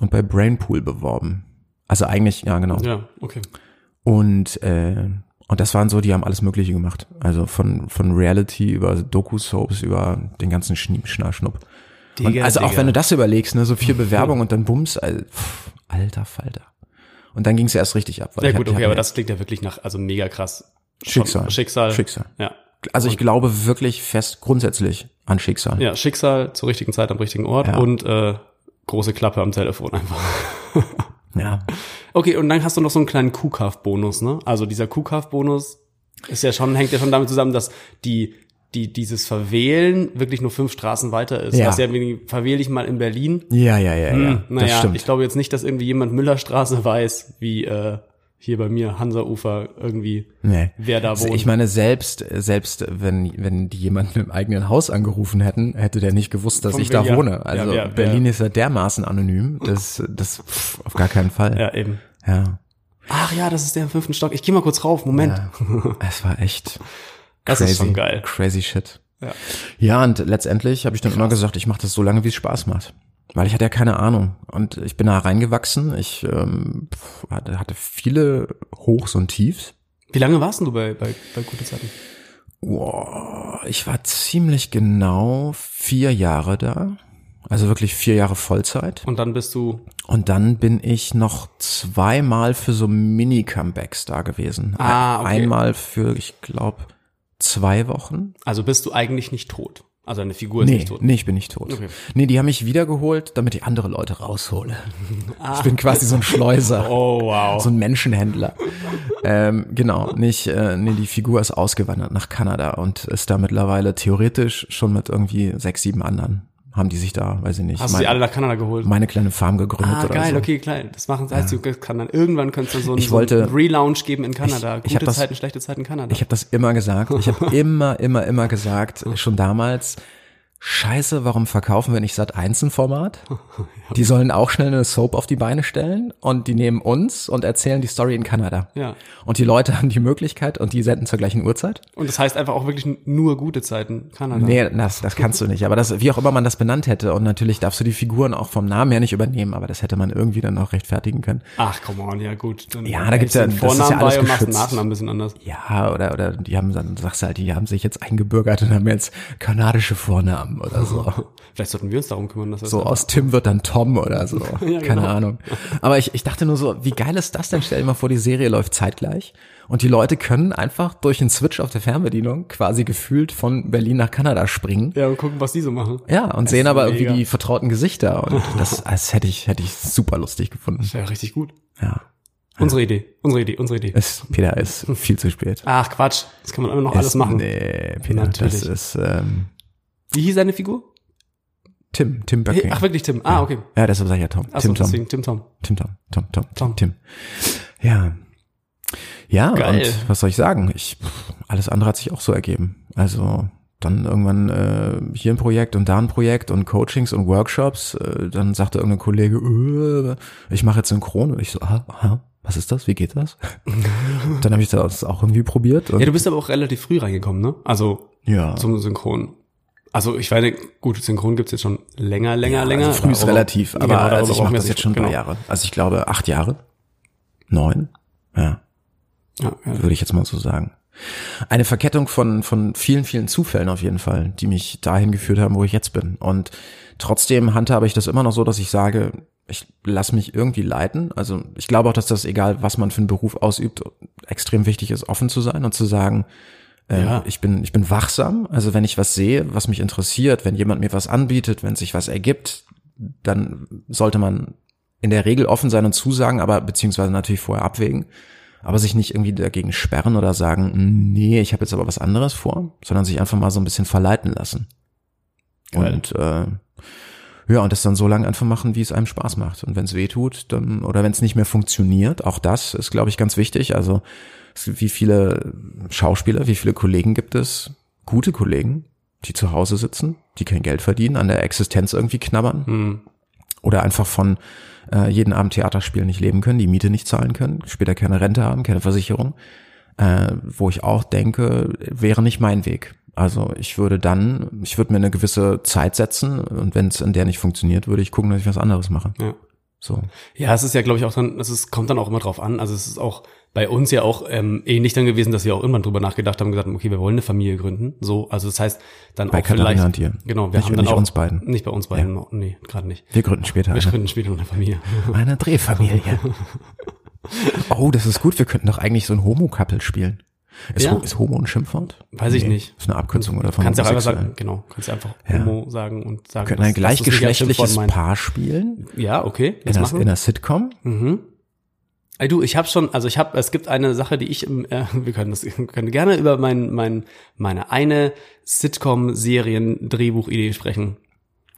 und bei Brainpool beworben. Also eigentlich, ja genau. Ja, okay. Und äh, und das waren so, die haben alles Mögliche gemacht. Also von von Reality über Doku-Soaps über den ganzen Schnipp, Schnupp. Und also auch wenn du das überlegst, ne, so vier Bewerbungen und dann Bums, alter Falter. Und dann ging es erst richtig ab. Weil ja gut, okay, aber das klingt ja wirklich nach, also mega krass. Schicksal. Schicksal. Schicksal. Ja. Also ich glaube wirklich fest grundsätzlich an Schicksal. Ja, Schicksal zur richtigen Zeit am richtigen Ort ja. und äh, große Klappe am Telefon einfach. Ja. Okay, und dann hast du noch so einen kleinen Kuhkauf-Bonus, ne? Also dieser Kuhkauf-Bonus ist ja schon, hängt ja schon damit zusammen, dass die, die, dieses Verwählen wirklich nur fünf Straßen weiter ist. Ja. Das ist ja verwähle ich mal in Berlin. Ja, ja, ja, hm, ja. Naja, ich glaube jetzt nicht, dass irgendwie jemand Müllerstraße weiß, wie, äh, hier bei mir Hansa-Ufer irgendwie, nee. wer da wohnt. Ich meine, selbst, selbst wenn, wenn die jemanden im eigenen Haus angerufen hätten, hätte der nicht gewusst, dass Von ich da ja. wohne. Also ja, wer, Berlin wer. ist ja dermaßen anonym, das, das pff, auf gar keinen Fall. Ja, eben. Ja. Ach ja, das ist der im fünften Stock. Ich gehe mal kurz rauf, Moment. Ja, es war echt das crazy, ist schon geil. Crazy shit. Ja, ja und letztendlich habe ich dann Krass. immer gesagt, ich mache das so lange, wie es Spaß macht. Weil ich hatte ja keine Ahnung. Und ich bin da reingewachsen. Ich ähm, hatte viele Hochs und Tiefs. Wie lange warst du bei, bei, bei Gute Zeiten? Wow, ich war ziemlich genau vier Jahre da. Also wirklich vier Jahre Vollzeit. Und dann bist du. Und dann bin ich noch zweimal für so Mini-Comebacks da gewesen. Ah, okay. Einmal für, ich glaube, zwei Wochen. Also bist du eigentlich nicht tot. Also eine Figur ist nee, nicht tot. Nee, ich bin nicht tot. Okay. Nee, die haben mich wiedergeholt, damit ich andere Leute raushole. Ah. Ich bin quasi so ein Schleuser. Oh, wow. So ein Menschenhändler. ähm, genau, nicht, äh, nee, die Figur ist ausgewandert nach Kanada und ist da mittlerweile theoretisch schon mit irgendwie sechs, sieben anderen haben die sich da, weiß ich nicht. Hast du sie alle nach Kanada geholt? Meine kleine Farm gegründet ah, oder geil, so. okay, klein. Das machen sie, heißt, ja. du kann dann irgendwann könntest du so, ich wollte, so einen Relaunch geben in Kanada. Ich, ich Gute das, Zeiten, schlechte Zeiten Kanada. Ich habe das immer gesagt. Ich habe immer, immer, immer gesagt, schon damals, Scheiße, warum verkaufen wir nicht Sat 1 ein Format? Die sollen auch schnell eine Soap auf die Beine stellen und die nehmen uns und erzählen die Story in Kanada. Ja. Und die Leute haben die Möglichkeit und die senden zur gleichen Uhrzeit. Und das heißt einfach auch wirklich nur gute Zeiten Kanada. Nee, das, das kannst du nicht. Aber das, wie auch immer man das benannt hätte. Und natürlich darfst du die Figuren auch vom Namen her nicht übernehmen, aber das hätte man irgendwie dann auch rechtfertigen können. Ach, come on, ja gut. Dann ja, da gibt's ja, das Vornamen ist ja alles bei und machst. Nachnamen ein bisschen anders. Ja, oder, oder die haben, dann sagst du halt, die haben sich jetzt eingebürgert und haben jetzt kanadische Vornamen. Tom oder so. Vielleicht sollten wir uns darum kümmern, dass das So aus Tim wird dann Tom oder so. Ja, Keine genau. Ahnung. Aber ich, ich dachte nur so, wie geil ist das denn? Stell dir mal vor, die Serie läuft zeitgleich und die Leute können einfach durch einen Switch auf der Fernbedienung quasi gefühlt von Berlin nach Kanada springen. Ja, und gucken, was die so machen. Ja, und Das sehen aber mega. irgendwie die vertrauten Gesichter und das, das hätte ich, hätte ich super lustig gefunden. Ja, richtig gut. Ja. Unsere Idee, unsere Idee, unsere Idee. Es, Peter ist viel zu spät. Ach, Quatsch. Das kann man immer noch alles Es- machen. Nee, Peter, Natürlich. das ist ähm, Wie hieß seine Figur? Tim, Tim Böcking. Ach, wirklich Tim. Ah, okay. Ja, deshalb sag ich ja Tom. Achso, Tim Tom. deswegen Tim Tom. Tim Tom. Tom, Tom, Tom. Tim. Ja. Ja, Geil. und was soll ich sagen? Ich, alles andere hat sich auch so ergeben. Also dann irgendwann äh, hier ein Projekt und da ein Projekt und Coachings und Workshops. Äh, dann sagte irgendein Kollege, äh, ich mache jetzt Synchron. Und ich so, aha, aha, was ist das? Wie geht das? dann habe ich das auch irgendwie probiert. Ja, du bist aber auch relativ früh reingekommen, ne? Also ja. zum Synchron. Also ich meine, gut, Synchron gibt's jetzt schon länger, länger, Ja, länger. Also früh ist relativ, aber Genau, also ich mache das jetzt schon ein paar genau. Jahre. Also ich glaube acht Jahre, neun, ja, Ja, ja. würde ich jetzt mal so sagen. Eine Verkettung von von vielen vielen Zufällen auf jeden Fall, die mich dahin geführt haben, wo ich jetzt bin. Und trotzdem handhabe ich das immer noch so, dass ich sage, ich lasse mich irgendwie leiten. Also ich glaube auch, dass das egal, was man für einen Beruf ausübt, extrem wichtig ist, offen zu sein und zu sagen, Ja. ich bin ich bin wachsam. Also wenn ich was sehe, was mich interessiert, wenn jemand mir was anbietet, wenn sich was ergibt, dann sollte man in der Regel offen sein und zusagen, aber beziehungsweise natürlich vorher abwägen, aber sich nicht irgendwie dagegen sperren oder sagen, nee, ich habe jetzt aber was anderes vor, sondern sich einfach mal so ein bisschen verleiten lassen. Geil. Und äh, ja, und das dann so lange einfach machen, wie es einem Spaß macht. Und wenn es weh tut, dann, oder wenn es nicht mehr funktioniert, auch das ist, glaube ich, ganz wichtig. Also wie viele Schauspieler, wie viele Kollegen gibt es, gute Kollegen, die zu Hause sitzen, die kein Geld verdienen, an der Existenz irgendwie knabbern Hm. oder einfach von äh, jeden Abend Theaterspielen nicht leben können, die Miete nicht zahlen können, später keine Rente haben, keine Versicherung, äh, wo ich auch denke, wäre nicht mein Weg. Also ich würde dann, ich würde mir eine gewisse Zeit setzen und wenn es in der nicht funktioniert, würde ich gucken, dass ich was anderes mache. Ja. So. Ja, es ist ja, glaube ich, auch dann, es ist, kommt dann auch immer drauf an. Also es ist auch bei uns ja auch ähm, ähnlich dann gewesen, dass wir auch irgendwann drüber nachgedacht haben, gesagt haben, okay, wir wollen eine Familie gründen. So, also das heißt, dann Bei auch vielleicht. Katharina und dir. Genau, wir Nicht- haben dann nicht auch uns beiden. Nicht bei uns beiden, nee, gerade nicht. Wir gründen später Wir eine, gründen später eine Familie. eine Drehfamilie. oh, das ist gut. Wir könnten doch eigentlich so ein Homo-Couple spielen. Ist, Ja. Ist Homo ein Schimpfwort? Weiß ich nicht. Ist eine Abkürzung oder von kannst auch einfach sagen, genau, kannst ja einfach Ja. Homo sagen und sagen. Wir könnten ein gleichgeschlechtliches. Paar spielen. Ja, okay. In machen in einer Sitcom. Mhm. Ey, du, ich habe schon, also ich habe, es gibt eine Sache, die ich, im, äh, wir können das, wir können gerne über mein, mein, meine eine Sitcom-Serien-Drehbuchidee sprechen.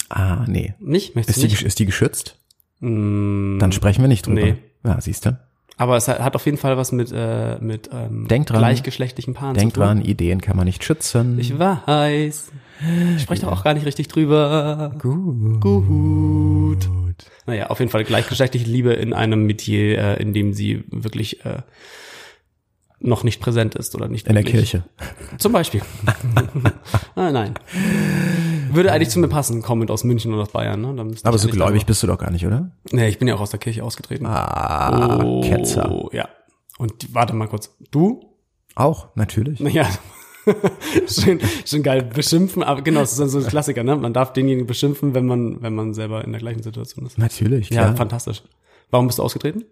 Ah, nee. Nicht? Möchtest Ist du die, nicht? ist die geschützt? Mm, Dann sprechen wir nicht drüber. Nee. Ja, siehst du. Aber es hat auf jeden Fall was mit, äh, mit ähm, Denk dran. gleichgeschlechtlichen Paaren Denk zu tun. dran, Ideen kann man nicht schützen. Ich weiß. Ich spreche doch auch gar nicht richtig drüber. Gut. Gut. Naja, auf jeden Fall gleichgeschlechtliche Liebe in einem Metier, äh, in dem sie wirklich äh, noch nicht präsent ist oder nicht In der wirklich. Kirche. Zum Beispiel. ah, nein. Würde eigentlich zu mir passen, kommend aus München oder aus Bayern. Ne? Aber so gläubig bist du doch gar nicht, oder? Nee, ich bin ja auch aus der Kirche ausgetreten. Ah, Ketzer. Oh, ja. Und warte mal kurz. Du? Auch, natürlich. Naja. schön, schön geil beschimpfen, aber genau, das ist dann so ein Klassiker, ne? Man darf denjenigen beschimpfen, wenn man, wenn man selber in der gleichen Situation ist. Natürlich, Ja, klar. fantastisch. Warum bist du ausgetreten?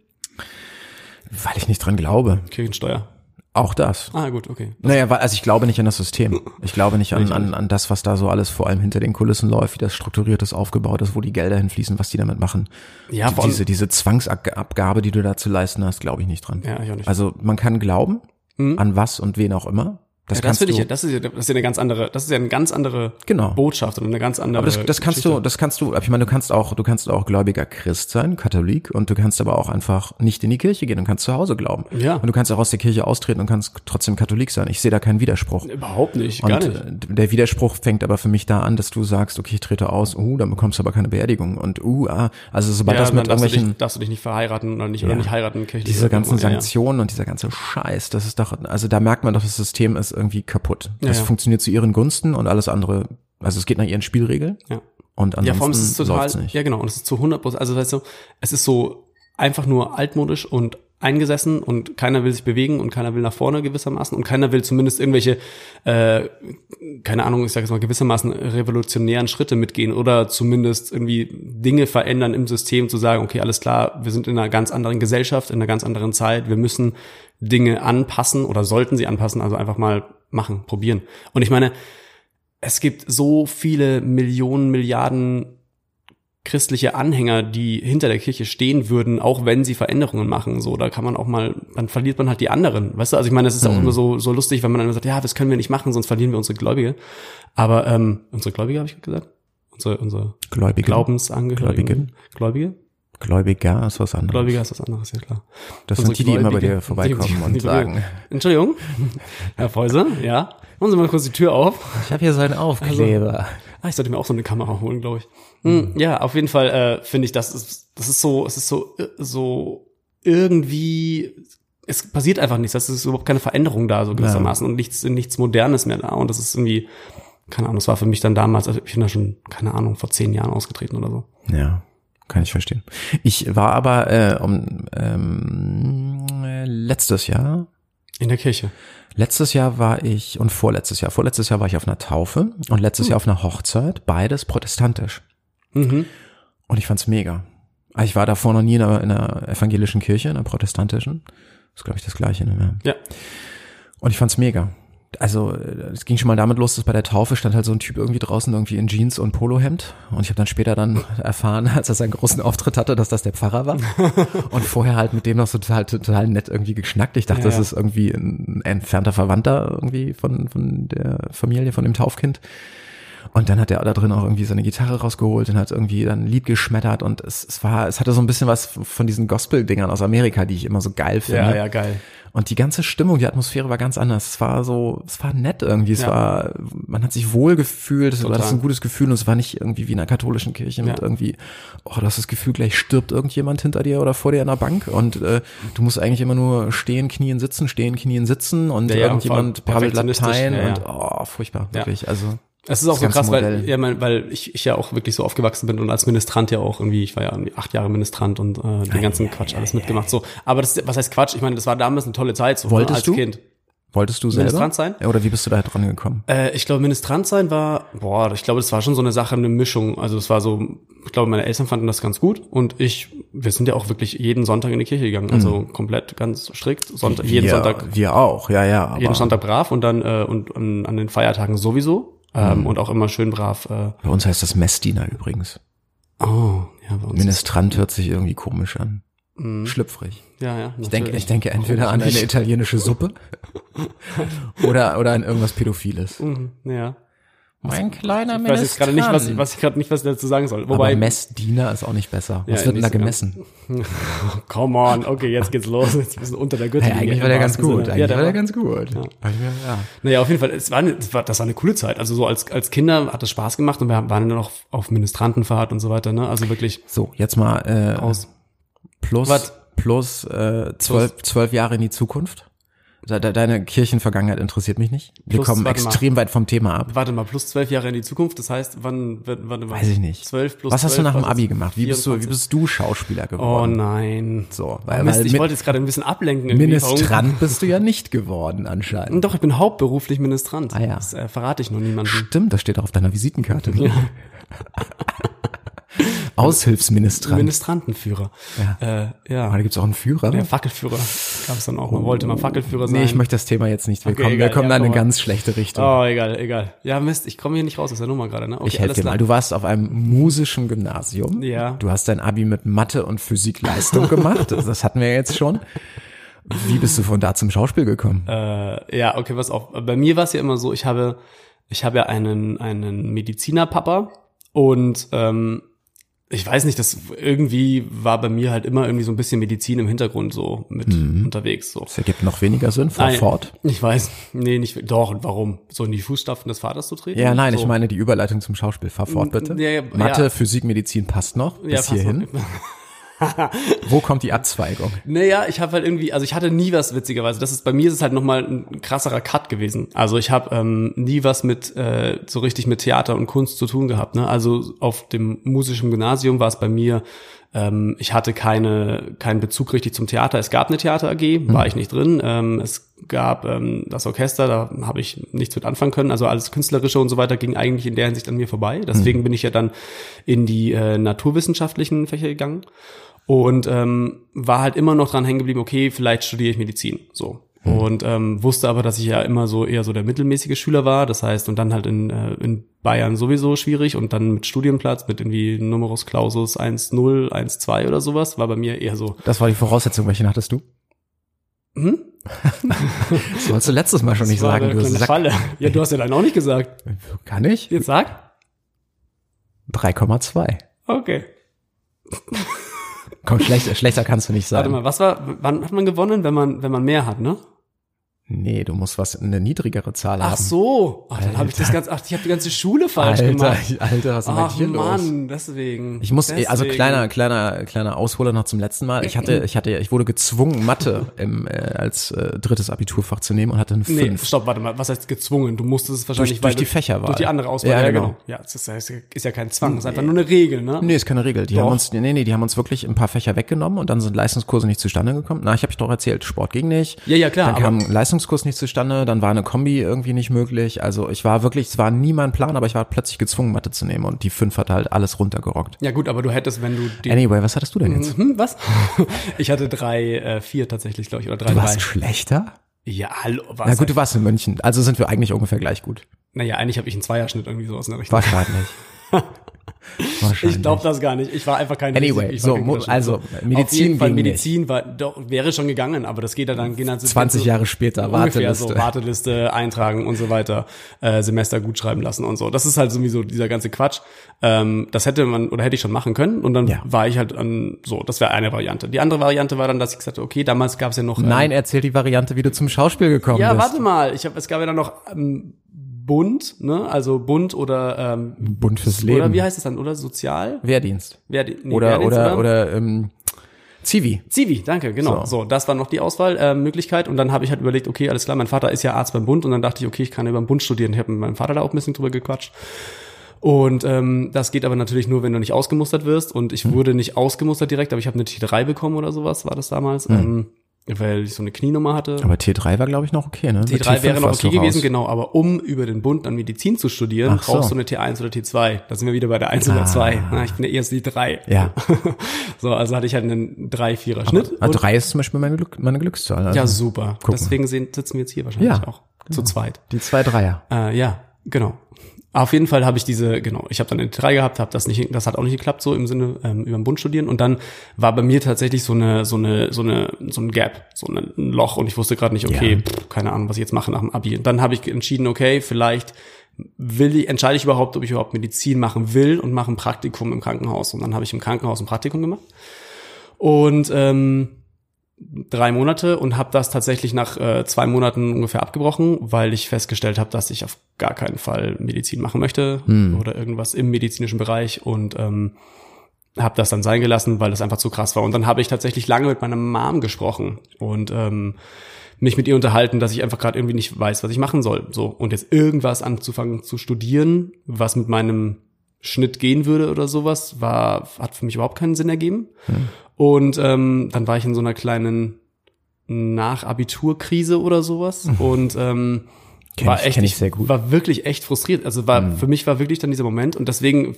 Weil ich nicht dran glaube. Kirchensteuer. Auch das. Ah, gut, okay. Naja, weil, also ich glaube nicht an das System. Ich glaube nicht an, an, an das, was da so alles vor allem hinter den Kulissen läuft, wie das strukturiert ist, aufgebaut ist, wo die Gelder hinfließen, was die damit machen. Ja, die, diese, diese Zwangsabgabe, die du da zu leisten hast, glaube ich nicht dran. Ja, ich auch nicht. Also man kann glauben, an was und wen auch immer. Das ja, das finde ich, ja- das ist ja, das ist ja eine ganz andere, das ist ja eine ganz andere Genau. Botschaft und eine ganz andere. Aber das, das kannst Geschichte. du, das kannst du, ich meine, du kannst auch, du kannst auch gläubiger Christ sein, Katholik, und du kannst aber auch einfach nicht in die Kirche gehen und kannst zu Hause glauben. Ja. Und du kannst auch aus der Kirche austreten und kannst trotzdem Katholik sein. Ich sehe da keinen Widerspruch. Überhaupt nicht, Und gar nicht. der Widerspruch fängt aber für mich da an, dass du sagst, okay, ich trete aus, uh, dann bekommst du aber keine Beerdigung und uh, ah, also sobald Ja, das mit darfst du, dich, irgendwelchen darfst du dich nicht verheiraten oder nicht, oder Ja. nicht heiraten kirchlich. diese oder ganzen irgendwann, ja. Sanktionen und dieser ganze Scheiß, das ist doch, also da merkt man doch, das System ist irgendwie kaputt. Ja, es ja. funktioniert zu ihren Gunsten und alles andere, also es geht nach ihren Spielregeln Ja. und ansonsten Ja, vor allem ist es total, nicht. ja genau, und es ist zu 100 Prozent, also weißt du, es ist so einfach nur altmodisch und eingesessen und keiner will sich bewegen und keiner will nach vorne gewissermaßen und keiner will zumindest irgendwelche, äh, keine Ahnung, ich sage jetzt mal gewissermaßen revolutionären Schritte mitgehen oder zumindest irgendwie Dinge verändern im System, zu sagen, okay, alles klar, wir sind in einer ganz anderen Gesellschaft, in einer ganz anderen Zeit, wir müssen Dinge anpassen oder sollten sie anpassen, also einfach mal machen, probieren. Und ich meine, es gibt so viele Millionen, Milliarden christliche Anhänger, die hinter der Kirche stehen würden, auch wenn sie Veränderungen machen. So, da kann man auch mal, dann verliert man halt die anderen. Weißt du, also ich meine, es ist mhm. auch immer so, so lustig, wenn man dann sagt, ja, das können wir nicht machen, sonst verlieren wir unsere Gläubige. Aber ähm, unsere Gläubige habe ich gesagt? Unsere, unsere Gläubige. Glaubensangehörigen. Gläubige? Gläubiger ist was anderes. Gläubiger ist was anderes, ja klar. Das unsere sind die, die immer bei dir vorbeikommen die, die, und sagen. Entschuldigung, Herr Feuse, ja. Machen Sie mal kurz die Tür auf. Ich habe hier so einen Aufkleber. Also, ah, ich sollte mir auch so eine Kamera holen, glaube ich. Hm, mhm. Ja, auf jeden Fall äh, finde ich, das ist, das ist so, es ist so, äh, so irgendwie, es passiert einfach nichts. Das ist überhaupt keine Veränderung da, so gewissermaßen, ja. und nichts, nichts Modernes mehr da. Und das ist irgendwie, keine Ahnung, das war für mich dann damals, also ich bin da schon, keine Ahnung, vor zehn Jahren ausgetreten oder so. Ja. Kann ich verstehen. Ich war aber äh, um, ähm, letztes Jahr in der Kirche. Letztes Jahr war ich und vorletztes Jahr, vorletztes Jahr war ich auf einer Taufe und letztes hm. Jahr auf einer Hochzeit, beides protestantisch. Mhm. Und ich fand's mega. Also ich war davor noch nie in einer, in einer evangelischen Kirche, in einer protestantischen. Das ist, glaube ich, das Gleiche. Ne? Ja. Und ich fand's mega also es ging schon mal damit los, dass bei der Taufe stand halt so ein Typ irgendwie draußen irgendwie in Jeans und Polohemd und ich habe dann später dann erfahren, als er seinen großen Auftritt hatte, dass das der Pfarrer war und vorher halt mit dem noch so total, total nett irgendwie geschnackt. Ich dachte, ja, das ist irgendwie ein entfernter Verwandter irgendwie von, von der Familie, von dem Taufkind. Und dann hat er da drin auch irgendwie seine Gitarre rausgeholt und hat irgendwie dann ein Lied geschmettert und es, es war, es hatte so ein bisschen was von diesen Gospel-Dingern aus Amerika, die ich immer so geil finde. Ja, ja, geil. Und die ganze Stimmung, die Atmosphäre war ganz anders. Es war so, es war nett irgendwie. Es ja. war, man hat sich wohl gefühlt. Es war das ein gutes Gefühl und es war nicht irgendwie wie in einer katholischen Kirche mit ja. irgendwie, oh, du hast das Gefühl, gleich stirbt irgendjemand hinter dir oder vor dir in der Bank und äh, du musst eigentlich immer nur stehen, knien, sitzen, stehen, knien, sitzen und ja, irgendjemand brabbelt Latein und oh, furchtbar, wirklich. Also es ist auch so krass, weil, ja, mein, weil ich, ich ja auch wirklich so aufgewachsen bin und als Ministrant ja auch irgendwie, ich war ja acht Jahre Ministrant und äh, den ganzen Quatsch ja, alles mitgemacht. So, aber das, was heißt Quatsch? Ich meine, das war damals eine tolle Zeit so Wolltest als du? Kind. Wolltest du selber? Ministrant sein? Oder wie bist du da dran gekommen? Äh, ich glaube, Ministrant sein war, boah, ich glaube, das war schon so eine Sache, eine Mischung. Also es war so, ich glaube, meine Eltern fanden das ganz gut und ich, wir sind ja auch wirklich jeden Sonntag in die Kirche gegangen, also mhm. komplett ganz strikt. Sonntag, jeden Sonntag. Wir auch, ja, ja. Jeden Sonntag brav und dann äh, und, und an den Feiertagen sowieso. Ähm, mhm. Und auch immer schön brav. Äh, bei uns heißt das Messdiener übrigens. Oh, ja, bei uns. Ministrant hört sich irgendwie komisch an. Mhm. Schlüpfrig. Ja, ja. Ich denke, ich denke entweder an eine italienische Suppe oder, oder an irgendwas Pädophiles. Mhm, ja. Mein kleiner Ich weiß jetzt gerade nicht, was, was ich gerade nicht, was ich dazu sagen soll. Wobei Aber Messdiener ist auch nicht besser. Was ja, wird denn da gemessen? Come on, okay, jetzt geht's los. Jetzt ein bisschen unter der Gürtel. Hey, eigentlich war der ganz gut. Eigentlich ja, der war der ganz gut. Ja. Ja. Naja, auf jeden Fall, es war, eine, das war, das war eine coole Zeit. Also so als, als Kinder hat es Spaß gemacht und wir waren dann noch auf Ministrantenfahrt und so weiter, ne? Also wirklich. So, jetzt mal, äh, aus. Plus, Was? plus, äh, zwölf, zwölf Jahre in die Zukunft. Deine Kirchenvergangenheit interessiert mich nicht. Wir plus, kommen extrem mal, weit vom Thema ab. Warte mal, plus zwölf Jahre in die Zukunft. Das heißt, wann, wann, wann Weiß ich nicht. Zwölf plus Was 12, hast du nach dem Abi gemacht? Wie bist du, wie bist du Schauspieler geworden? Oh nein. So, weil, oh Mist, weil ich wollte jetzt gerade ein bisschen ablenken. Ministrant bist du ja nicht geworden anscheinend. Doch, ich bin hauptberuflich Ministrant. Ah ja. Das äh, verrate ich nur niemandem. Stimmt, das steht auch auf deiner Visitenkarte. Ja. Aushilfsministrant. Ministrantenführer. Ja. Äh, ja. Aber da gibt's auch einen Führer. Der Fackelführer gab es dann auch. Man wollte mal Fackelführer sein. Nee, ich möchte das Thema jetzt nicht. Wir okay, kommen, egal, wir kommen ja, in eine ganz schlechte Richtung. Oh, egal, egal. Ja, Mist, ich komme hier nicht raus aus der Nummer gerade. Ne? Okay, ich helfe dir mal. Du warst auf einem musischen Gymnasium. Ja. Du hast dein Abi mit Mathe und Physikleistung gemacht. Das hatten wir jetzt schon. Wie bist du von da zum Schauspiel gekommen? Äh, ja, okay, was auch. Bei mir war es ja immer so, ich habe, ich habe ja einen, einen Medizinerpapa und ähm, ich weiß nicht, das irgendwie war bei mir halt immer irgendwie so ein bisschen Medizin im Hintergrund so mit mhm. unterwegs. So. Das ergibt noch weniger Sinn, fahr nein, fort. Ich weiß, nee, nicht, doch, und warum? So in die Fußstapfen des Vaters zu treten? Ja, nein, so. ich meine die Überleitung zum Schauspiel, fahr fort bitte. Ja, ja, Mathe, ja. Physik, Medizin passt noch bis ja, hierhin. Noch. Wo kommt die Abzweigung? Naja, ich habe halt irgendwie, also ich hatte nie was witzigerweise. Das ist bei mir ist es halt noch mal ein krasserer Cut gewesen. Also ich habe ähm, nie was mit äh, so richtig mit Theater und Kunst zu tun gehabt. Ne? Also auf dem musischen Gymnasium war es bei mir Ähm, ich hatte keine, keinen Bezug richtig zum Theater. Es gab eine Theater AG, war ich nicht drin. Ähm, es gab ähm, das Orchester, da habe ich nichts mit anfangen können. Also alles Künstlerische und so weiter ging eigentlich in der Hinsicht an mir vorbei. Deswegen bin ich ja dann in die äh, naturwissenschaftlichen Fächer gegangen und ähm, war halt immer noch dran hängen geblieben, okay, vielleicht studiere ich Medizin. So. Und ähm, wusste aber, dass ich ja immer so eher so der mittelmäßige Schüler war. Das heißt, und dann halt in, äh, in Bayern sowieso schwierig und dann mit Studienplatz, mit irgendwie Numerus Clausus 1.0, 1.2 oder sowas, war bei mir eher so. Das war die Voraussetzung, welche hattest du? Hm? Das wolltest du letztes Mal schon nicht Das war sagen. Du hast Falle. Ja, du hast ja dann auch nicht gesagt. kann ich? Jetzt sag. 3,2. Okay. Komm, schlechter, schlechter kannst du nicht Warte sagen. mal, was war, wann hat man gewonnen, wenn man, wenn man mehr hat, ne? Nee, du musst was eine niedrigere Zahl Ach haben. so. Ach, dann habe ich das ganze, ach, ich habe die ganze Schule falsch Alter, gemacht. Alter, was ist denn Ach hier los? Mann, deswegen. Ich muss, also Deswegen. kleiner, kleiner, kleiner Ausholer noch zum letzten Mal. Ich hatte, ich hatte, ich wurde gezwungen, Mathe im, äh, als äh, drittes Abiturfach zu nehmen und hatte eine Nee, 5. stopp, warte mal. Was heißt gezwungen? Du musstest es wahrscheinlich Durch- durch weil die Fächerwahl. Durch die andere Auswahl. Ja, Ja, genau. genau. Ja, das ist, ist ja kein Zwang. Das ist einfach nur eine Regel, ne? Nee, ist keine Regel. Die Doch. haben uns, nee, nee, die haben uns wirklich ein paar Fächer weggenommen und dann sind Leistungskurse nicht zustande gekommen. Na, ich habe ich doch erzählt, Sport ging nicht. Ja, ja, klar, Dann kam ein Leistungskurs nicht zustande, dann war eine Kombi irgendwie nicht möglich. Also ich war wirklich, es war nie mein Plan, aber ich war plötzlich gezwungen, Mathe zu nehmen und die 5 hat halt alles runtergerockt. Ja gut, aber du hättest, wenn du die. Anyway, was hattest du denn jetzt? Hm, was? Ich hatte drei, äh, vier tatsächlich, glaube ich, oder drei, Du warst drei. schlechter? Ja, hallo, was? Na gut, du warst in München. Also sind wir eigentlich ungefähr gleich gut. naja, eigentlich habe ich einen Zweierschnitt irgendwie so aus einer Richtung. Wahrscheinlich. Ich glaube das gar nicht. Ich war einfach kein Anyway, ich war so, also, Auf Medizin jeden Fall. Medizin war doch wäre schon gegangen, aber das geht ja dann gehen dann so 20 so- Jahre später, ungefähr Warteliste. so Warteliste eintragen und so weiter, äh, Semester gut schreiben lassen und so. Das ist halt sowieso dieser ganze Quatsch. Ähm, das hätte man oder hätte ich schon machen können und dann Ja. war ich halt an so. Das wäre eine Variante. Die andere Variante war dann, dass ich gesagt habe, okay, damals gab es ja noch ähm, Nein, erzähl die Variante, wie du zum Schauspiel gekommen ja, bist. warte mal. Ich habe es gab ja dann noch ähm, Bund, ne? Also Bund oder ähm, Bund fürs oder Leben. wie heißt es dann? Oder Sozial? Wehrdienst. Wer, nee, Oder, Wehrdienst, oder, oder, ähm, Zivi. Zivi, danke, genau. So. So, das war noch die Auswahlmöglichkeit. Äh, Möglichkeit. und dann habe ich halt überlegt, okay, alles klar, mein Vater ist ja Arzt beim Bund und dann dachte ich, okay, ich kann über den Bund studieren. Ich habe mit meinem Vater da auch ein bisschen drüber gequatscht. Und ähm, das geht aber natürlich nur, wenn du nicht ausgemustert wirst. Und ich Hm. wurde nicht ausgemustert direkt, aber ich habe eine T3 bekommen oder sowas, war das damals, ähm, weil ich so eine Knienummer hatte. Aber T3 war, glaube ich, noch okay, ne? Mit T3 wäre T5 noch okay gewesen, raus. genau, aber um über den Bund dann Medizin zu studieren, Ach so. brauchst du eine T1 oder T2. Da sind wir wieder bei der 1 oder Ah. 2. Na, ich bin ja erst die 3. Ja. so, also hatte ich halt einen 3-4er Schnitt. Und- drei ist zum Beispiel meine, Glück, meine Glückszahl. Also ja, super. Guck mal. Deswegen sitzen wir jetzt hier wahrscheinlich Ja, auch zu zweit. Die zwei Dreier. Äh, ja, genau. Auf jeden Fall habe ich diese, genau, ich habe dann eine drei gehabt, habe das nicht, das hat auch nicht geklappt, so im Sinne ähm, über den Bund studieren. Und dann war bei mir tatsächlich so eine, so eine, so eine, so ein Gap, so ein Loch und ich wusste gerade nicht, okay, Ja. pff, keine Ahnung, was ich jetzt mache nach dem Abi. Und dann habe ich entschieden, okay, vielleicht will ich, entscheide ich überhaupt, ob ich überhaupt Medizin machen will und mache ein Praktikum im Krankenhaus. Und dann habe ich im Krankenhaus ein Praktikum gemacht. Und ähm, drei Monate und habe das tatsächlich nach äh, zwei Monaten ungefähr abgebrochen, weil ich festgestellt habe, dass ich auf gar keinen Fall Medizin machen möchte oder irgendwas im medizinischen Bereich und ähm, habe das dann sein gelassen, weil das einfach zu krass war. Und dann habe ich tatsächlich lange mit meiner Mom gesprochen und ähm, mich mit ihr unterhalten, dass ich einfach gerade irgendwie nicht weiß, was ich machen soll. So und jetzt irgendwas anzufangen zu studieren, was mit meinem Schnitt gehen würde oder sowas, war hat für mich überhaupt keinen Sinn ergeben. Und ähm, dann war ich in so einer kleinen Nach-Abitur-Krise oder sowas und ähm, Kenn war ich- echt, ich sehr gut. war wirklich echt frustriert. Also war für mich war wirklich dann dieser Moment und deswegen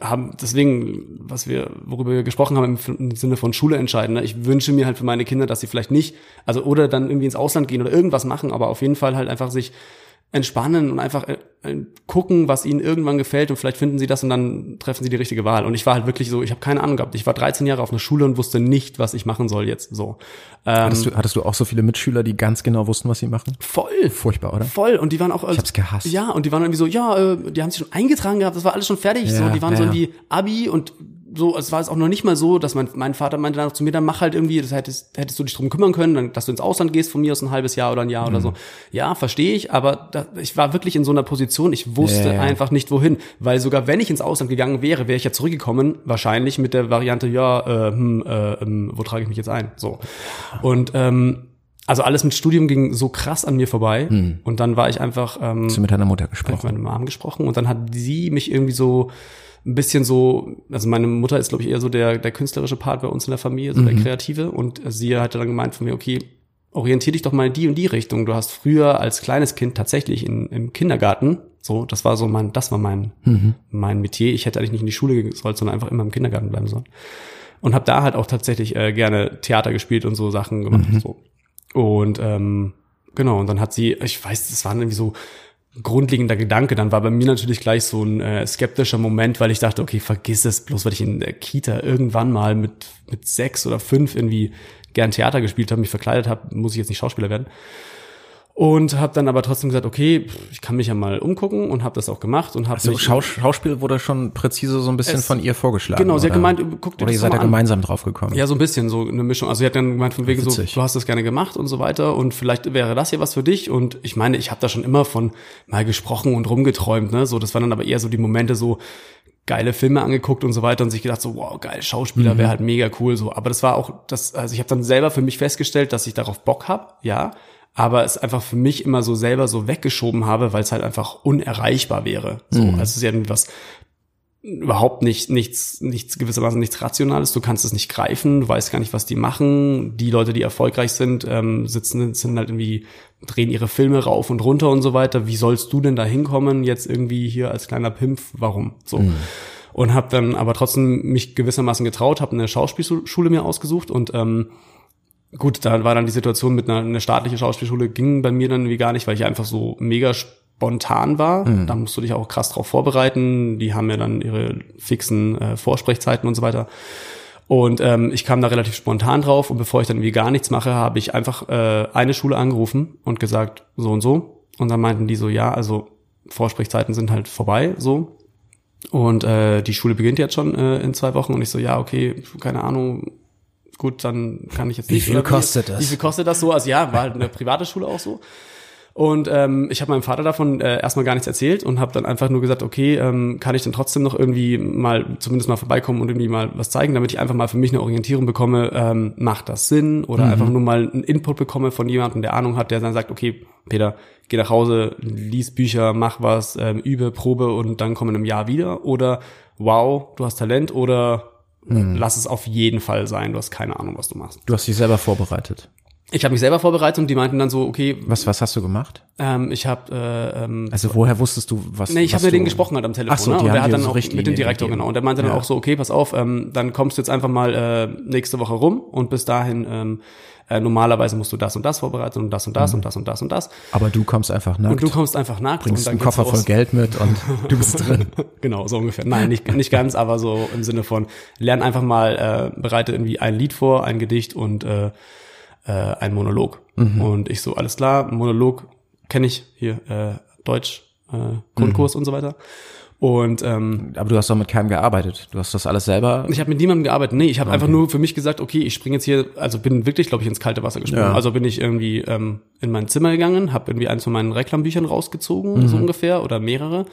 haben deswegen, was wir worüber wir gesprochen haben im, im Sinne von Schule entscheiden. Ne? Ich wünsche mir halt für meine Kinder, dass sie vielleicht nicht, also oder dann irgendwie ins Ausland gehen oder irgendwas machen, aber auf jeden Fall halt einfach sich entspannen und einfach äh, äh, gucken, was ihnen irgendwann gefällt und vielleicht finden sie das und dann treffen sie die richtige Wahl. Und ich war halt wirklich so, ich habe keine Ahnung gehabt. Ich war 13 Jahre auf einer Schule und wusste nicht, was ich machen soll jetzt. So ähm, Hattest du, hattest du auch so viele Mitschüler, die ganz genau wussten, was sie machen? voll. Furchtbar, oder? Voll. Und die waren auch. Ich hab's gehasst. Ja, und die waren irgendwie so, ja, äh, die haben sich schon eingetragen gehabt, das war alles schon fertig. so, Ja, die waren ja, so irgendwie Abi und so, es war jetzt auch noch nicht mal so, dass mein, mein Vater meinte dann auch zu mir, dann mach halt irgendwie, das hättest, hättest du dich drum kümmern können, dann, dass du ins Ausland gehst, von mir aus ein halbes Jahr oder ein Jahr Mhm. oder so. Ja, verstehe ich, aber da, ich war wirklich in so einer Position, ich wusste Ja, ja. einfach nicht wohin, weil sogar wenn ich ins Ausland gegangen wäre, wäre ich ja zurückgekommen, wahrscheinlich mit der Variante, ja, äh, hm, äh, ähm, wo trage ich mich jetzt ein? So. Und ähm, also alles mit Studium ging so krass an mir vorbei und dann war ich einfach ähm, Hast du mit deiner Mutter gesprochen? mit meiner Mom gesprochen und dann hat sie mich irgendwie so ein bisschen so, also meine Mutter ist, glaube ich, eher so der, der künstlerische Part bei uns in der Familie, so mhm. der Kreative. Und sie hatte dann gemeint von mir, okay, orientier dich doch mal in die und die Richtung. Du hast früher als kleines Kind tatsächlich in, im Kindergarten, so, das war so mein, das war mein, mhm. mein Metier. Ich hätte eigentlich nicht in die Schule gehen sollen, sondern einfach immer im Kindergarten bleiben sollen. Und habe da halt auch tatsächlich äh, gerne Theater gespielt und so Sachen gemacht. Mhm. So. Und ähm, genau, und dann hat sie, ich weiß, das waren irgendwie so grundlegender Gedanke. Dann war bei mir natürlich gleich so ein äh, skeptischer Moment, weil ich dachte, okay, vergiss es, bloß weil ich in der Kita irgendwann mal mit, mit sechs oder fünf irgendwie gern Theater gespielt habe, mich verkleidet habe, muss ich jetzt nicht Schauspieler werden. Und habe dann aber trotzdem gesagt, okay, ich kann mich ja mal umgucken und habe das auch gemacht und habe also Schaus Schauspiel wurde schon präzise so ein bisschen von ihr vorgeschlagen. Genau, sie hat gemeint, guck dir Oder ihr seid ja gemeinsam drauf gekommen. Ja, so ein bisschen so eine Mischung. Also sie hat dann gemeint von wegen so, du hast das gerne gemacht und so weiter und vielleicht wäre das hier was für dich und ich meine, ich habe da schon immer von mal gesprochen und rumgeträumt, ne? So, das waren dann aber eher so die Momente so geile Filme angeguckt und so weiter und sich gedacht so wow geil Schauspieler mhm. wäre halt mega cool so aber das war auch das also ich habe dann selber für mich festgestellt dass ich darauf Bock hab ja aber es einfach für mich immer so selber so weggeschoben habe, weil es halt einfach unerreichbar wäre. So, mhm. also es ist ja was überhaupt nicht nichts nichts gewissermaßen nichts rationales du kannst es nicht greifen du weißt gar nicht was die machen die Leute die erfolgreich sind ähm, sitzen sind halt irgendwie drehen ihre Filme rauf und runter und so weiter wie sollst du denn da hinkommen jetzt irgendwie hier als kleiner Pimpf warum so mhm. und habe dann aber trotzdem mich gewissermaßen getraut habe eine Schauspielschule mir ausgesucht und ähm, gut, da war dann die Situation mit einer, einer staatlichen Schauspielschule ging bei mir dann wie gar nicht, weil ich einfach so mega spontan war. Mhm. Da musst du dich auch krass drauf vorbereiten. Die haben ja dann ihre fixen äh, Vorsprechzeiten und so weiter. Und ähm, ich kam da relativ spontan drauf und bevor ich dann irgendwie gar nichts mache, habe ich einfach äh, eine Schule angerufen und gesagt, so und so. Und dann meinten die so, ja, also Vorsprechzeiten sind halt vorbei, so. Und äh, die Schule beginnt jetzt schon äh, in zwei Wochen und ich so, ja, okay, keine Ahnung, gut, dann kann ich jetzt nicht. Wie viel kostet das? Wie viel kostet das so? Also ja, war halt eine private Schule auch so. Und ähm, ich habe meinem Vater davon äh, erstmal gar nichts erzählt und habe dann einfach nur gesagt, okay, ähm, kann ich denn trotzdem noch irgendwie mal zumindest mal vorbeikommen und irgendwie mal was zeigen, damit ich einfach mal für mich eine Orientierung bekomme, ähm, macht das Sinn? Oder mhm. einfach nur mal einen Input bekomme von jemandem, der Ahnung hat, der dann sagt, okay, Peter, geh nach Hause, lies Bücher, mach was, ähm, übe, probe und dann komm in einem Jahr wieder. Oder wow, du hast Talent oder Mhm. Lass es auf jeden Fall sein. Du hast keine Ahnung, was du machst. Du hast dich selber vorbereitet. Ich habe mich selber vorbereitet und die meinten dann so, okay. Was was hast du gemacht? Ähm, ich habe äh, ähm, also woher wusstest du was? Nee, ich habe mit denen gesprochen halt am Telefon. So, ne? und der hat dann so auch mit dem Direktor genau und der meinte dann ja. auch so, okay, pass auf, ähm, dann kommst du jetzt einfach mal äh, nächste Woche rum und bis dahin ähm, äh, normalerweise musst du das und das vorbereiten und das und das mhm. und das und das und das. Aber du kommst einfach nackt. Und du kommst einfach nackt. Bringst einen Koffer voll Geld mit und du bist drin. genau, so ungefähr. Nein, nicht, nicht ganz, aber so im Sinne von, lern einfach mal, äh, bereite irgendwie ein Lied vor, ein Gedicht und äh, äh, ein Monolog. Mhm. Und ich so, alles klar, Monolog kenne ich hier, äh, Deutsch, äh, Grundkurs mhm. und so weiter. Und ähm, aber du hast doch mit keinem gearbeitet. Du hast das alles selber. Ich habe mit niemandem gearbeitet. Nee, ich habe okay. einfach nur für mich gesagt, okay, ich springe jetzt hier, also bin wirklich, glaube ich, ins kalte Wasser gesprungen. Ja. Also bin ich irgendwie ähm, in mein Zimmer gegangen, habe irgendwie eins von meinen Reklambüchern rausgezogen, mhm. so ungefähr, oder mehrere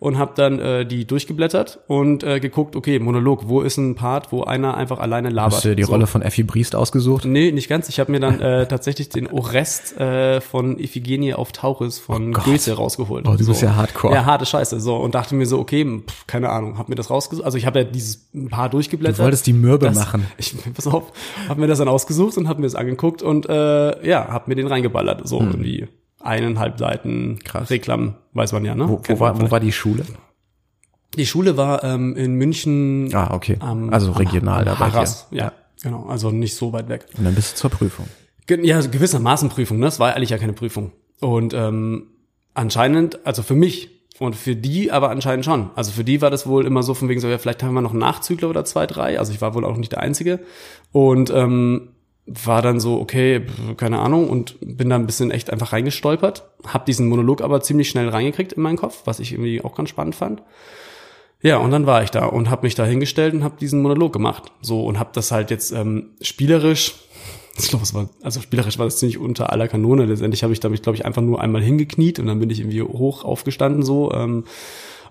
und habe dann äh, die durchgeblättert und äh, geguckt, okay, Monolog, wo ist ein Part, wo einer einfach alleine labert. Hast du die so. Rolle von Effi Briest ausgesucht? Nee, nicht ganz. Ich habe mir dann äh, tatsächlich den Orest äh, von Iphigenie auf Tauris von oh Goethe rausgeholt. Oh, du so. bist ja hardcore. Ja, harte Scheiße. So und dachte mir so, okay, pff, keine Ahnung, hab mir das rausgesucht. Also ich habe ja dieses Paar durchgeblättert. Du wolltest die Mürbe das, machen. Ich pass auf, habe mir das dann ausgesucht und habe mir das angeguckt und äh, ja, habe mir den reingeballert. So hm. irgendwie eineinhalb Seiten Krass. Reklam, weiß man ja, ne? Wo, wo, war, wo war die Schule? Die Schule war ähm, in München. Ah, okay. Am, also regional am, am dabei. Ja. ja, genau. Also nicht so weit weg. Und dann bist du zur Prüfung. Ge ja, gewissermaßen Prüfung. Ne? Das war eigentlich ja keine Prüfung. Und ähm, anscheinend, also für mich und für die aber anscheinend schon. Also für die war das wohl immer so von wegen so, ja, vielleicht haben wir noch einen Nachzügler oder zwei, drei. Also ich war wohl auch nicht der Einzige. Und ähm, war dann so, okay, keine Ahnung, und bin da ein bisschen echt einfach reingestolpert. Hab diesen Monolog aber ziemlich schnell reingekriegt in meinen Kopf, was ich irgendwie auch ganz spannend fand. Ja, und dann war ich da und habe mich da hingestellt und habe diesen Monolog gemacht. So und habe das halt jetzt ähm, spielerisch, ich glaube, es war also spielerisch war das ziemlich unter aller Kanone. Letztendlich habe ich da mich glaube ich einfach nur einmal hingekniet und dann bin ich irgendwie hoch aufgestanden so ähm,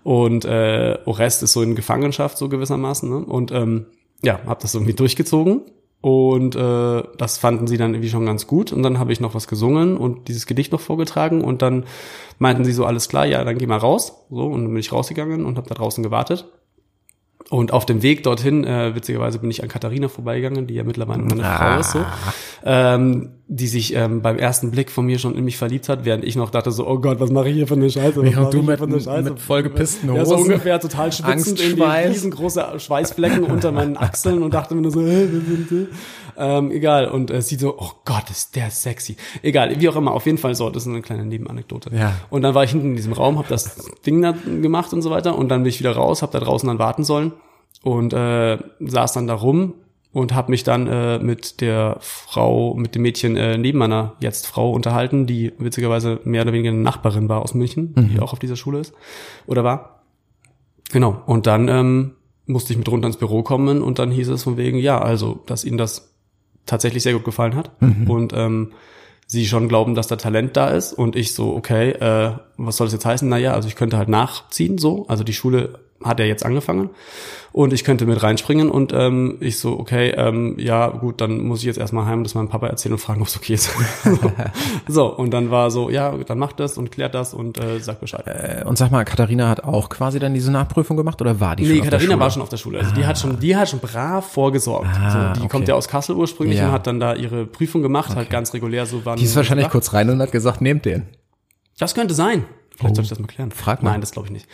und äh, Orest ist so in Gefangenschaft so gewissermaßen ne? und ähm, ja, habe das irgendwie durchgezogen und äh, das fanden sie dann irgendwie schon ganz gut. Und dann habe ich noch was gesungen und dieses Gedicht noch vorgetragen. Und dann meinten sie so, alles klar, ja, dann geh mal raus. So, und dann bin ich rausgegangen und habe da draußen gewartet. Und auf dem Weg dorthin, äh, witzigerweise bin ich an Katharina vorbeigegangen, die ja mittlerweile meine ah. Frau ist, so, ähm, die sich ähm, beim ersten Blick von mir schon in mich verliebt hat, während ich noch dachte so, oh Gott, was mache ich hier für eine Scheiße? Was ja, du mit, eine Scheiße? mit vollgepissten Hosen. Ja, so ungefähr total schwitzend, irgendwie riesengroße Schweißflecken unter meinen Achseln und dachte mir nur so, äh, ähm, egal. Und äh, sie so, oh Gott, ist der sexy. Egal, wie auch immer, auf jeden Fall so, das ist eine kleine Nebenanekdote. Ja. Und dann war ich hinten in diesem Raum, habe das Ding da gemacht und so weiter und dann bin ich wieder raus, habe da draußen dann warten sollen und äh, saß dann da rum und habe mich dann äh, mit der Frau, mit dem Mädchen äh, neben meiner jetzt Frau unterhalten, die witzigerweise mehr oder weniger eine Nachbarin war aus München, mhm. die auch auf dieser Schule ist oder war. Genau. Und dann ähm, musste ich mit runter ins Büro kommen und dann hieß es von wegen, ja, also, dass ihnen das tatsächlich sehr gut gefallen hat mhm. und ähm, sie schon glauben, dass da Talent da ist und ich so, okay, äh, was soll das jetzt heißen? Naja, also ich könnte halt nachziehen so, also die Schule hat er jetzt angefangen und ich könnte mit reinspringen und ähm, ich so, okay, ähm, ja gut, dann muss ich jetzt erstmal heim das meinem Papa erzählen und fragen, ob es okay ist. so, und dann war so, ja, dann macht das und klärt das und äh, sagt Bescheid. Äh, und sag mal, Katharina hat auch quasi dann diese Nachprüfung gemacht oder war die nee, schon Nee, Katharina war schon auf der Schule. Also ah. die hat schon, die hat schon brav vorgesorgt. Ah, so, die okay. kommt ja aus Kassel ursprünglich ja. und hat dann da ihre Prüfung gemacht, halt okay. halt ganz regulär so waren. Die ist wahrscheinlich kurz rein und hat gesagt, nehmt den. Das könnte sein. Vielleicht oh. soll ich das mal klären. Frag mal. Nein, das glaube ich nicht.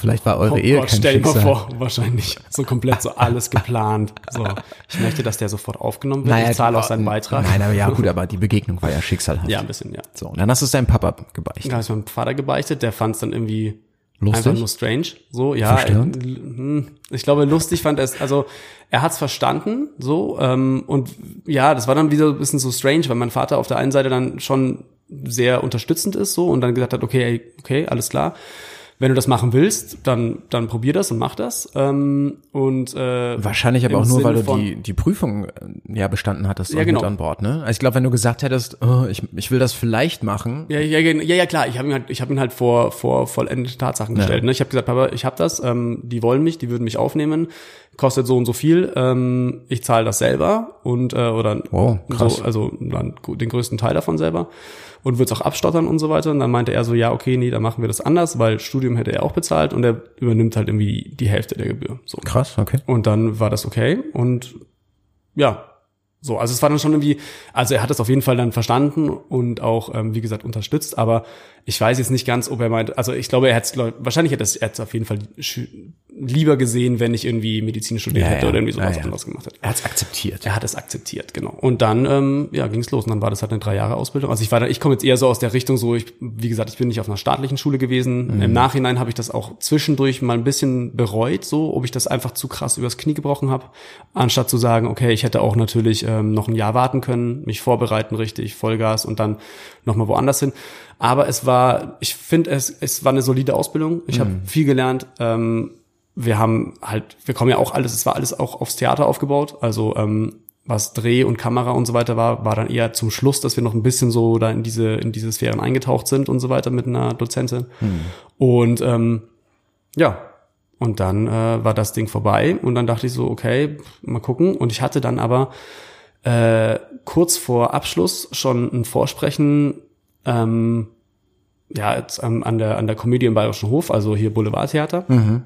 Vielleicht war eure oh Ehe Gott, kein stell dir mal vor, wahrscheinlich so komplett so alles geplant. So, ich möchte, dass der sofort aufgenommen wird. Naja, ich zahle auch seinen Beitrag. Nein, aber ja, gut, aber die Begegnung war ja schicksalhaft. Ja, ein bisschen, ja. So, und dann hast du es deinem Papa gebeichtet. Dann habe ich meinem Vater gebeichtet, der fand es dann irgendwie lustig? einfach nur strange. So, ja. Verstörend? Hm, ich glaube, lustig fand er es, also er hat es verstanden, so, ähm, und ja, das war dann wieder ein bisschen so strange, weil mein Vater auf der einen Seite dann schon sehr unterstützend ist, so, und dann gesagt hat, okay, okay, alles klar wenn du das machen willst, dann, dann probier das und mach das. Ähm, und äh, Wahrscheinlich aber auch nur, weil du die, die Prüfung äh, ja bestanden hattest ja, genau. mit an Bord, ne? Also ich glaube, wenn du gesagt hättest, oh, ich, ich will das vielleicht machen. Ja, ja, ja, ja klar. Ich habe ihn halt, ich habe ihn halt vor, vor vollendete Tatsachen ja. gestellt. Ne? Ich habe gesagt, Papa, ich habe das, ähm, die wollen mich, die würden mich aufnehmen, kostet so und so viel, ähm, ich zahle das selber und äh, oder wow, so, also dann den größten Teil davon selber und wird es auch abstottern und so weiter. Und dann meinte er so, ja, okay, nee, dann machen wir das anders, weil Studium hätte er auch bezahlt und er übernimmt halt irgendwie die Hälfte der Gebühr. So. Krass, okay. Und dann war das okay und ja, so, also es war dann schon irgendwie, also er hat es auf jeden Fall dann verstanden und auch, ähm, wie gesagt, unterstützt, aber ich weiß jetzt nicht ganz, ob er meint, also ich glaube, er hat wahrscheinlich hätte er es auf jeden Fall lieber gesehen, wenn ich irgendwie Medizin studiert ja, hätte ja. oder irgendwie sowas ja, anderes gemacht hätte. Er hat es akzeptiert. Er hat es akzeptiert, genau. Und dann, ähm, ja, ging es los und dann war das halt eine drei Jahre Ausbildung. Also ich war da, ich komme jetzt eher so aus der Richtung, so ich, wie gesagt, ich bin nicht auf einer staatlichen Schule gewesen. Mhm. Im Nachhinein habe ich das auch zwischendurch mal ein bisschen bereut, so, ob ich das einfach zu krass übers Knie gebrochen habe, anstatt zu sagen, okay, ich hätte auch natürlich ähm, noch ein Jahr warten können, mich vorbereiten richtig, Vollgas und dann nochmal woanders hin. Aber es war, ich finde, es, es war eine solide Ausbildung. Ich mhm. habe viel gelernt. Ähm, wir haben halt, wir kommen ja auch alles, es war alles auch aufs Theater aufgebaut. Also ähm, was Dreh und Kamera und so weiter war, war dann eher zum Schluss, dass wir noch ein bisschen so da in diese in diese Sphären eingetaucht sind und so weiter mit einer Dozentin. Mhm. Und ähm, ja, und dann äh, war das Ding vorbei und dann dachte ich so, okay, mal gucken. Und ich hatte dann aber äh, kurz vor Abschluss schon ein Vorsprechen ähm, ja, jetzt, ähm, an der an der Komödie im Bayerischen Hof, also hier Boulevardtheater. Mhm.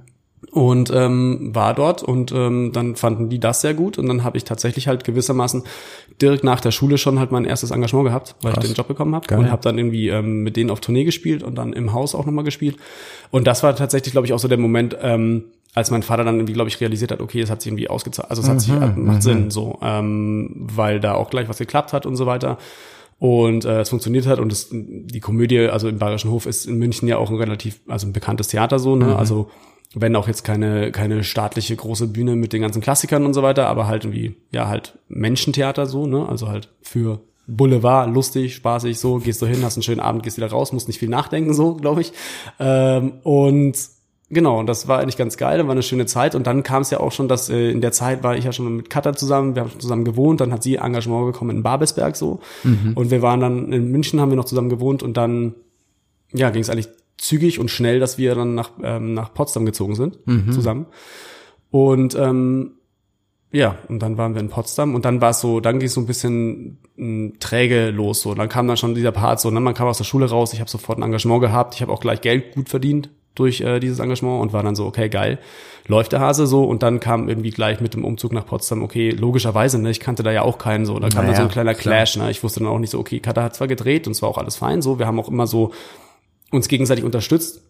Und ähm, war dort und ähm, dann fanden die das sehr gut und dann habe ich tatsächlich halt gewissermaßen direkt nach der Schule schon halt mein erstes Engagement gehabt, weil Krass. ich den Job bekommen habe und habe dann irgendwie ähm, mit denen auf Tournee gespielt und dann im Haus auch nochmal gespielt. Und das war tatsächlich, glaube ich, auch so der Moment, ähm, als mein Vater dann irgendwie, glaube ich, realisiert hat, okay, es hat sich irgendwie ausgezahlt, also es hat mhm, sich macht mhm. Sinn, so, ähm, weil da auch gleich was geklappt hat und so weiter und äh, es funktioniert hat und es, die Komödie, also im Bayerischen Hof ist in München ja auch ein relativ, also ein bekanntes Theater so, ne? Mhm. Also wenn auch jetzt keine keine staatliche große Bühne mit den ganzen Klassikern und so weiter, aber halt irgendwie ja halt Menschentheater so, ne? Also halt für Boulevard, lustig, spaßig, so, gehst du hin, hast einen schönen Abend, gehst wieder raus, musst nicht viel nachdenken, so, glaube ich. Ähm, und Genau, und das war eigentlich ganz geil, dann war eine schöne Zeit und dann kam es ja auch schon, dass äh, in der Zeit war ich ja schon mit Katha zusammen, wir haben zusammen gewohnt, dann hat sie Engagement bekommen in Babelsberg so mhm. und wir waren dann in München, haben wir noch zusammen gewohnt und dann ja, ging es eigentlich zügig und schnell, dass wir dann nach ähm, nach Potsdam gezogen sind mhm. zusammen und ähm, ja, und dann waren wir in Potsdam und dann war es so, dann ging es so ein bisschen m, träge los so. Dann kam dann schon dieser Part so, ne, man kam aus der Schule raus, ich habe sofort ein Engagement gehabt, ich habe auch gleich Geld gut verdient, durch äh, dieses Engagement und war dann so, okay, geil, läuft der Hase so und dann kam irgendwie gleich mit dem Umzug nach Potsdam, okay, logischerweise, ne, ich kannte da ja auch keinen so, da kam Naja, dann so ein kleiner klar. Clash, ne, ich wusste dann auch nicht so, okay, Katha hat zwar gedreht und zwar auch alles fein, so, wir haben auch immer so uns gegenseitig unterstützt,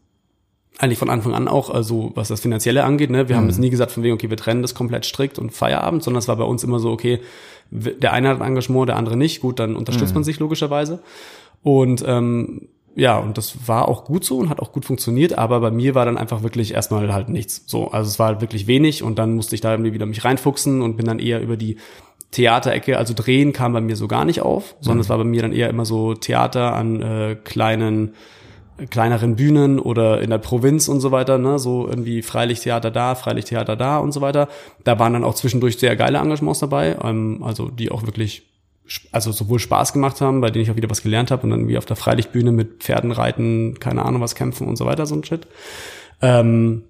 eigentlich von Anfang an auch, also was das Finanzielle angeht, ne, wir haben jetzt nie gesagt von wegen, okay, wir trennen das komplett strikt und Feierabend, sondern es war bei uns immer so, okay, der eine hat ein Engagement, der andere nicht, gut, dann unterstützt man sich logischerweise. Und ähm, ja, und das war auch gut so und hat auch gut funktioniert, aber bei mir war dann einfach wirklich erstmal halt nichts. So, also es war halt wirklich wenig und dann musste ich da irgendwie wieder mich reinfuchsen und bin dann eher über die Theaterecke, also drehen kam bei mir so gar nicht auf, sondern es war bei mir dann eher immer so Theater an äh, kleinen kleineren Bühnen oder in der Provinz und so weiter, ne, so irgendwie Freilichttheater da, Freilichttheater da und so weiter. Da waren dann auch zwischendurch sehr geile Engagements dabei, ähm, also die auch wirklich also sowohl Spaß gemacht haben, bei denen ich auch wieder was gelernt habe und dann wie auf der Freilichtbühne mit Pferden reiten, keine Ahnung was kämpfen und so weiter, so ein Shit. Ähm,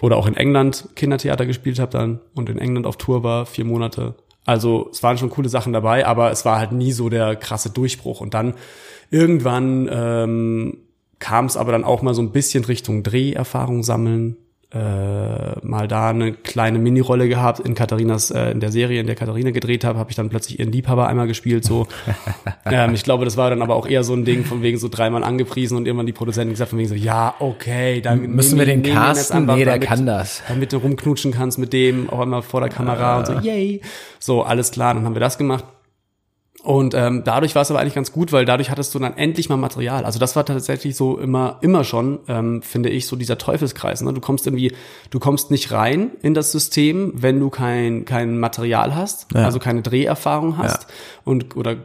oder auch in England Kindertheater gespielt habe dann und in England auf Tour war, vier Monate. Also es waren schon coole Sachen dabei, aber es war halt nie so der krasse Durchbruch. Und dann irgendwann ähm, kam es aber dann auch mal so ein bisschen Richtung Dreherfahrung sammeln. Äh, mal da eine kleine Minirolle gehabt in Katharinas, äh, in der Serie, in der Katharina gedreht habe, habe ich dann plötzlich ihren Liebhaber einmal gespielt. So, ähm, ich glaube, das war dann aber auch eher so ein Ding von wegen so dreimal angepriesen und irgendwann die Produzenten gesagt von wegen so, ja, okay, dann Müssen wir den casten? Nee, der damit- kann das. Damit du rumknutschen kannst mit dem, auch einmal vor der Kamera und so, yay. So, alles klar, dann haben wir das gemacht. Und ähm, dadurch war es aber eigentlich ganz gut, weil dadurch hattest du dann endlich mal Material. Also das war tatsächlich so immer, immer schon, ähm, finde ich, so dieser Teufelskreis. Ne? Du kommst irgendwie, du kommst nicht rein in das System, wenn du kein kein Material hast, Ja. also keine Dreherfahrung hast und oder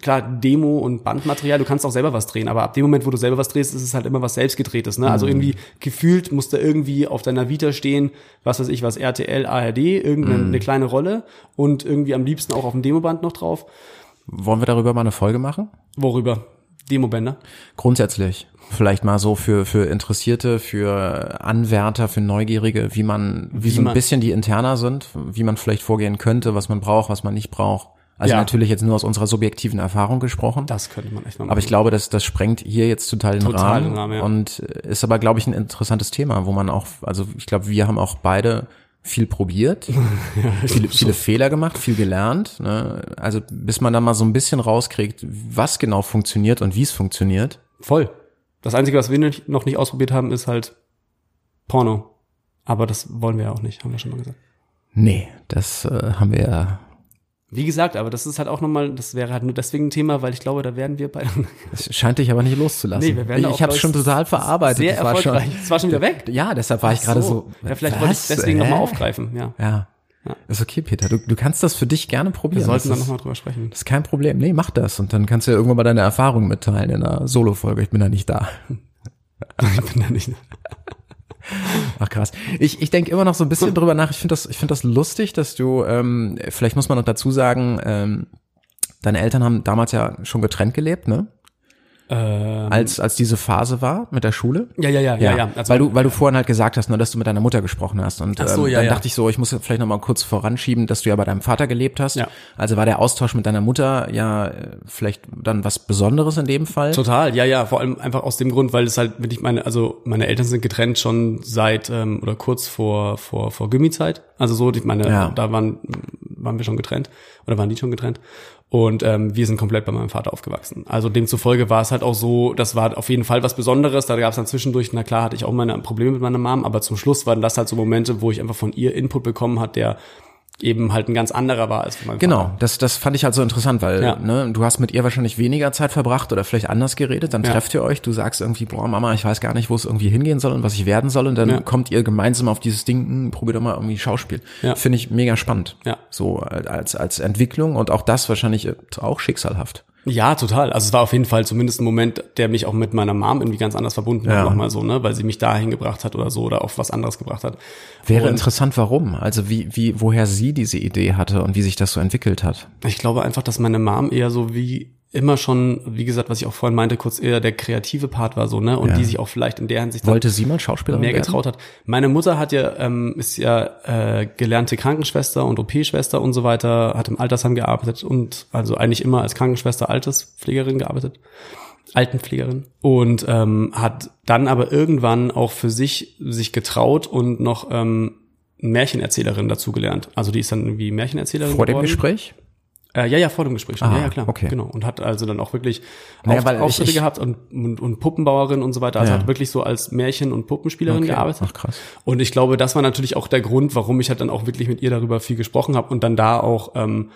klar Demo und Bandmaterial. Du kannst auch selber was drehen, aber ab dem Moment, wo du selber was drehst, ist es halt immer was selbstgedrehtes. Ne? Mhm. Also irgendwie gefühlt muss da irgendwie auf deiner Vita stehen, was weiß ich, was RTL, ARD, irgendeine Mhm. eine kleine Rolle und irgendwie am liebsten auch auf dem Demoband noch drauf. Wollen wir darüber mal eine Folge machen? Worüber? Demobänder? Grundsätzlich. Vielleicht mal so für, für Interessierte, für Anwärter, für Neugierige, wie man, wie, Wie so ein man- bisschen die interner sind, wie man vielleicht vorgehen könnte, was man braucht, was man nicht braucht. Also Ja. natürlich jetzt nur aus unserer subjektiven Erfahrung gesprochen. Das könnte man echt mal machen. Aber ich glaube, dass das sprengt hier jetzt total den Total Rahmen, Rahmen, ja. und ist aber, glaube ich, ein interessantes Thema, wo man auch, also ich glaube, wir haben auch beide viel probiert, viele, viele Fehler gemacht, viel gelernt. Ne? Also bis man dann mal so ein bisschen rauskriegt, was genau funktioniert und wie es funktioniert. Voll. Das Einzige, was wir nicht- noch nicht ausprobiert haben, ist halt Porno. Aber das wollen wir ja auch nicht, haben wir schon mal gesagt. Nee, das äh, haben wir ja. Wie gesagt, aber das ist halt auch nochmal, das wäre halt nur deswegen ein Thema, weil ich glaube, da werden wir bei Es scheint dich aber nicht loszulassen. Nee, wir werden da ich habe es schon total verarbeitet. sehr Das war erfolgreich. Schon, Es war schon wieder weg. ja, deshalb war ich gerade so. Ja, vielleicht wollte ich was? deswegen nochmal aufgreifen, ja. Ja. Ja. Ist okay, Peter. Du, du kannst das für dich gerne probieren. Wir sollten das da nochmal drüber sprechen. Das ist kein Problem. Nee, mach das. Und dann kannst du ja irgendwann mal deine Erfahrungen mitteilen in einer Solo-Folge. Ich bin da nicht da. ich bin da nicht. Ach krass. Ich, ich denke immer noch so ein bisschen drüber nach. Ich finde das, ich finde das lustig, dass du, ähm, vielleicht muss man noch dazu sagen, ähm, deine Eltern haben damals ja schon getrennt gelebt, ne? Ähm, Als, als diese Phase war mit der Schule. ja, ja, ja, ja, ja. Also, weil du, weil du vorhin halt gesagt hast, ne, dass du mit deiner Mutter gesprochen hast. Und Ach so, ähm, ja, dann ja. dachte ich so, ich muss vielleicht noch mal kurz voranschieben, dass du ja bei deinem Vater gelebt hast. Ja. Also war der Austausch mit deiner Mutter ja äh, vielleicht dann was Besonderes in dem Fall. Total, ja, ja, vor allem einfach aus dem Grund, weil es halt, wenn ich meine, also meine Eltern sind getrennt schon seit ähm, oder kurz vor vor vor Gymi-Zeit. Also so, ich meine, Ja. da waren waren wir schon getrennt oder waren die schon getrennt und ähm, wir sind komplett bei meinem Vater aufgewachsen. Also demzufolge war es halt auch so, das war auf jeden Fall was Besonderes. Da gab es dann zwischendurch, na klar, hatte ich auch meine Probleme mit meiner Mom, aber zum Schluss waren das halt so Momente, wo ich einfach von ihr Input bekommen hat, der eben halt ein ganz anderer war als meinem Genau, Vater. das, das fand ich halt so interessant, weil Ja. ne, du hast mit ihr wahrscheinlich weniger Zeit verbracht oder vielleicht anders geredet, dann Ja. trefft ihr euch, du sagst irgendwie, boah Mama, ich weiß gar nicht, wo es irgendwie hingehen soll und was ich werden soll und dann Ja. kommt ihr gemeinsam auf dieses Ding, hm, probier doch mal irgendwie Schauspiel. Finde ich mega spannend. Ja. So als, als Entwicklung und auch das wahrscheinlich auch schicksalhaft. Ja, total. Also es war auf jeden Fall zumindest ein Moment, der mich auch mit meiner Mom irgendwie ganz anders verbunden Ja. hat, nochmal so, ne, weil sie mich dahin gebracht hat oder so oder auf was anderes gebracht hat. Wäre Und interessant, warum? Also wie, wie, woher sie diese Idee hatte und wie sich das so entwickelt hat. Ich glaube einfach, dass meine Mom eher so wie immer schon, wie gesagt, was ich auch vorhin meinte, kurz eher der kreative Part war so, ne, und Ja. die sich auch vielleicht in der Hinsicht dann Wollte sie mal Schauspielerin mehr werden? getraut hat. Meine Mutter hat ja, ähm, ist ja äh, gelernte Krankenschwester und OP-Schwester und so weiter, hat im Altersheim gearbeitet und also eigentlich immer als Krankenschwester, Alterspflegerin gearbeitet. Altenpflegerin und ähm, hat dann aber irgendwann auch für sich sich getraut und noch ähm, Märchenerzählerin dazugelernt. Also die ist dann irgendwie Märchenerzählerin Vor dem geworden. Gespräch? Äh, ja, ja, vor dem Gespräch schon. Ah, ja, ja, klar. okay. Genau. Und hat also dann auch wirklich Naja, Auf- weil ich- Auftritte ich- gehabt und, und, und Puppenbauerin und so weiter. Also Ja. hat wirklich so als Märchen- und Puppenspielerin Okay. gearbeitet. Ach, krass. Und ich glaube, das war natürlich auch der Grund, warum ich halt dann auch wirklich mit ihr darüber viel gesprochen habe und dann da auch ähm,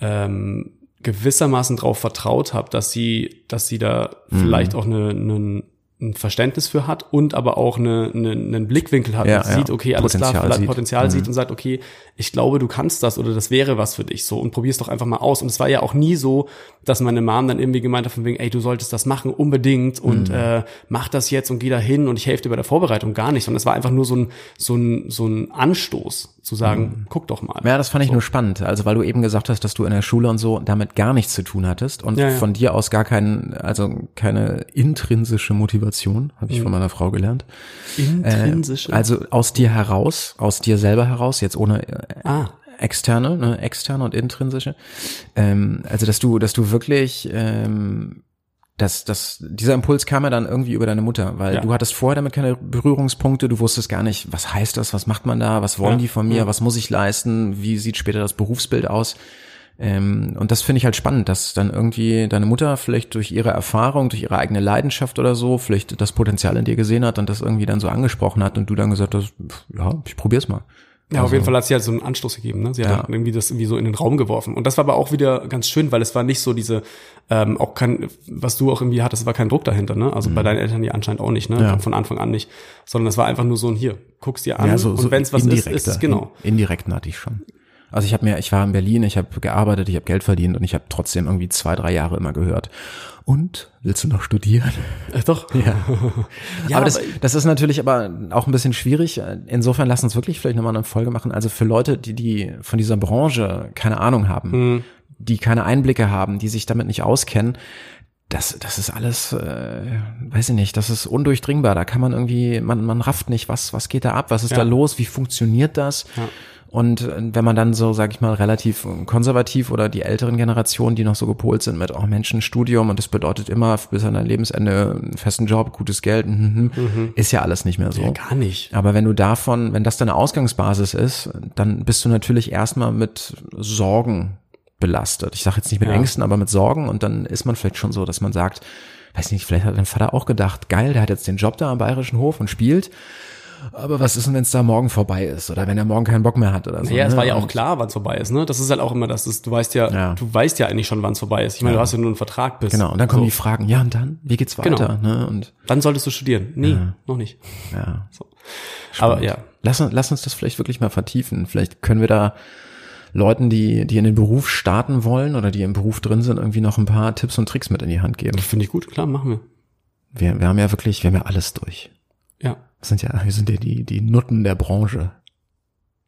ähm, gewissermaßen drauf vertraut habe, dass sie, dass sie da Mhm. vielleicht auch eine, eine, ein Verständnis für hat und aber auch eine, eine, einen Blickwinkel hat Ja, und sieht, okay, alles Potenzial klar, vielleicht sieht. Potenzial Mhm. sieht und sagt, okay, ich glaube, du kannst das oder das wäre was für dich so und probier's doch einfach mal aus. Und es war ja auch nie so, dass meine Mom dann irgendwie gemeint hat von wegen, ey, du solltest das machen, unbedingt und Mhm. äh, mach das jetzt und geh da hin und ich helfe dir bei der Vorbereitung gar nicht. Und es war einfach nur so ein, so ein, so ein Anstoß zu sagen, Mhm. guck doch mal. Ja, das fand ich nur spannend. Also weil du eben gesagt hast, dass du in der Schule und so damit gar nichts zu tun hattest und Ja, ja. von dir aus gar keinen, also keine intrinsische Motivation, habe ich von meiner Frau gelernt. Intrinsische. Äh, also aus dir heraus, aus dir selber heraus, jetzt ohne äh, ah, externe, ne, externe und intrinsische. Ähm, also dass du, dass du wirklich ähm, dass, dass dieser Impuls kam ja dann irgendwie über deine Mutter, weil Ja. du hattest vorher damit keine Berührungspunkte, du wusstest gar nicht, was heißt das, was macht man da, was wollen Ja, die von mir, ja. was muss ich leisten, wie sieht später das Berufsbild aus. Ähm, und das finde ich halt spannend, dass dann irgendwie deine Mutter vielleicht durch ihre Erfahrung, durch ihre eigene Leidenschaft oder so, vielleicht das Potenzial in dir gesehen hat und das irgendwie dann so angesprochen hat und du dann gesagt hast, ja, ich probier's mal. Ja, auf Also- jeden Fall hat sie halt so einen Anstoß gegeben. Ne? Sie hat Ja. halt irgendwie das irgendwie so in den Raum geworfen. Und das war aber auch wieder ganz schön, weil es war nicht so diese, ähm, auch kein, was du auch irgendwie hattest, war kein Druck dahinter. Ne? Also bei deinen Eltern ja anscheinend auch nicht, ne? Mhm. Ja. von Anfang an nicht. Sondern es war einfach nur so ein hier, guck's dir an Ja, so, und so wenn es was ist, ist es genau. in- Indirekten hatte ich schon. Also ich habe mir, ich war in Berlin, ich habe gearbeitet, ich habe Geld verdient und ich habe trotzdem irgendwie zwei, drei Jahre immer gehört. Und willst du noch studieren? Äh, doch. Ja. Ja, aber das, aber- das ist natürlich aber auch ein bisschen schwierig. Insofern lass uns wirklich vielleicht nochmal eine Folge machen. Also für Leute, die, die von dieser Branche keine Ahnung haben, Mhm. die keine Einblicke haben, die sich damit nicht auskennen, das, das ist alles, äh, weiß ich nicht, das ist undurchdringbar. Da kann man irgendwie, man, man rafft nicht, was, was geht da ab, was ist Ja. da los, wie funktioniert das? Ja. Und äh, wenn man dann so, sag ich mal, relativ konservativ oder die älteren Generationen, die noch so gepolt sind mit, auch Menschen Studium und das bedeutet immer bis an dein Lebensende einen festen Job, gutes Geld, mhm, mhm, ist ja alles nicht mehr so. Ja, gar nicht. Aber wenn du davon, wenn das deine Ausgangsbasis ist, dann bist du natürlich erstmal mit Sorgen belastet. Ich sage jetzt nicht mit Ja. Ängsten, aber mit Sorgen und dann ist man vielleicht schon so, dass man sagt, weiß nicht, vielleicht hat dein Vater auch gedacht, geil, der hat jetzt den Job da am Bayerischen Hof und spielt. Aber was ist denn, wenn es da morgen vorbei ist oder wenn er morgen keinen Bock mehr hat oder so? Ja, es ne? war ja auch klar, wann es vorbei ist. Ne? Das ist halt auch immer das. Ist, du weißt ja, Ja. du weißt ja eigentlich schon, wann es vorbei ist. Ich meine, Ja. du hast ja nur einen Vertrag bis. Genau, und dann kommen so. die Fragen, ja und dann, wie geht's weiter? Ne? Und Dann solltest du studieren. Nee, Ja. noch nicht. ja, So. Aber ja, Lass, uns- lass uns das vielleicht wirklich mal vertiefen. Vielleicht können wir da Leuten, die, die in den Beruf starten wollen oder die im Beruf drin sind, irgendwie noch ein paar Tipps und Tricks mit in die Hand geben. finde ich gut. Klar, machen wir. Wir, wir haben ja wirklich, wir haben ja alles durch. Ja. Das sind ja, wir sind ja die, die Nutten der Branche.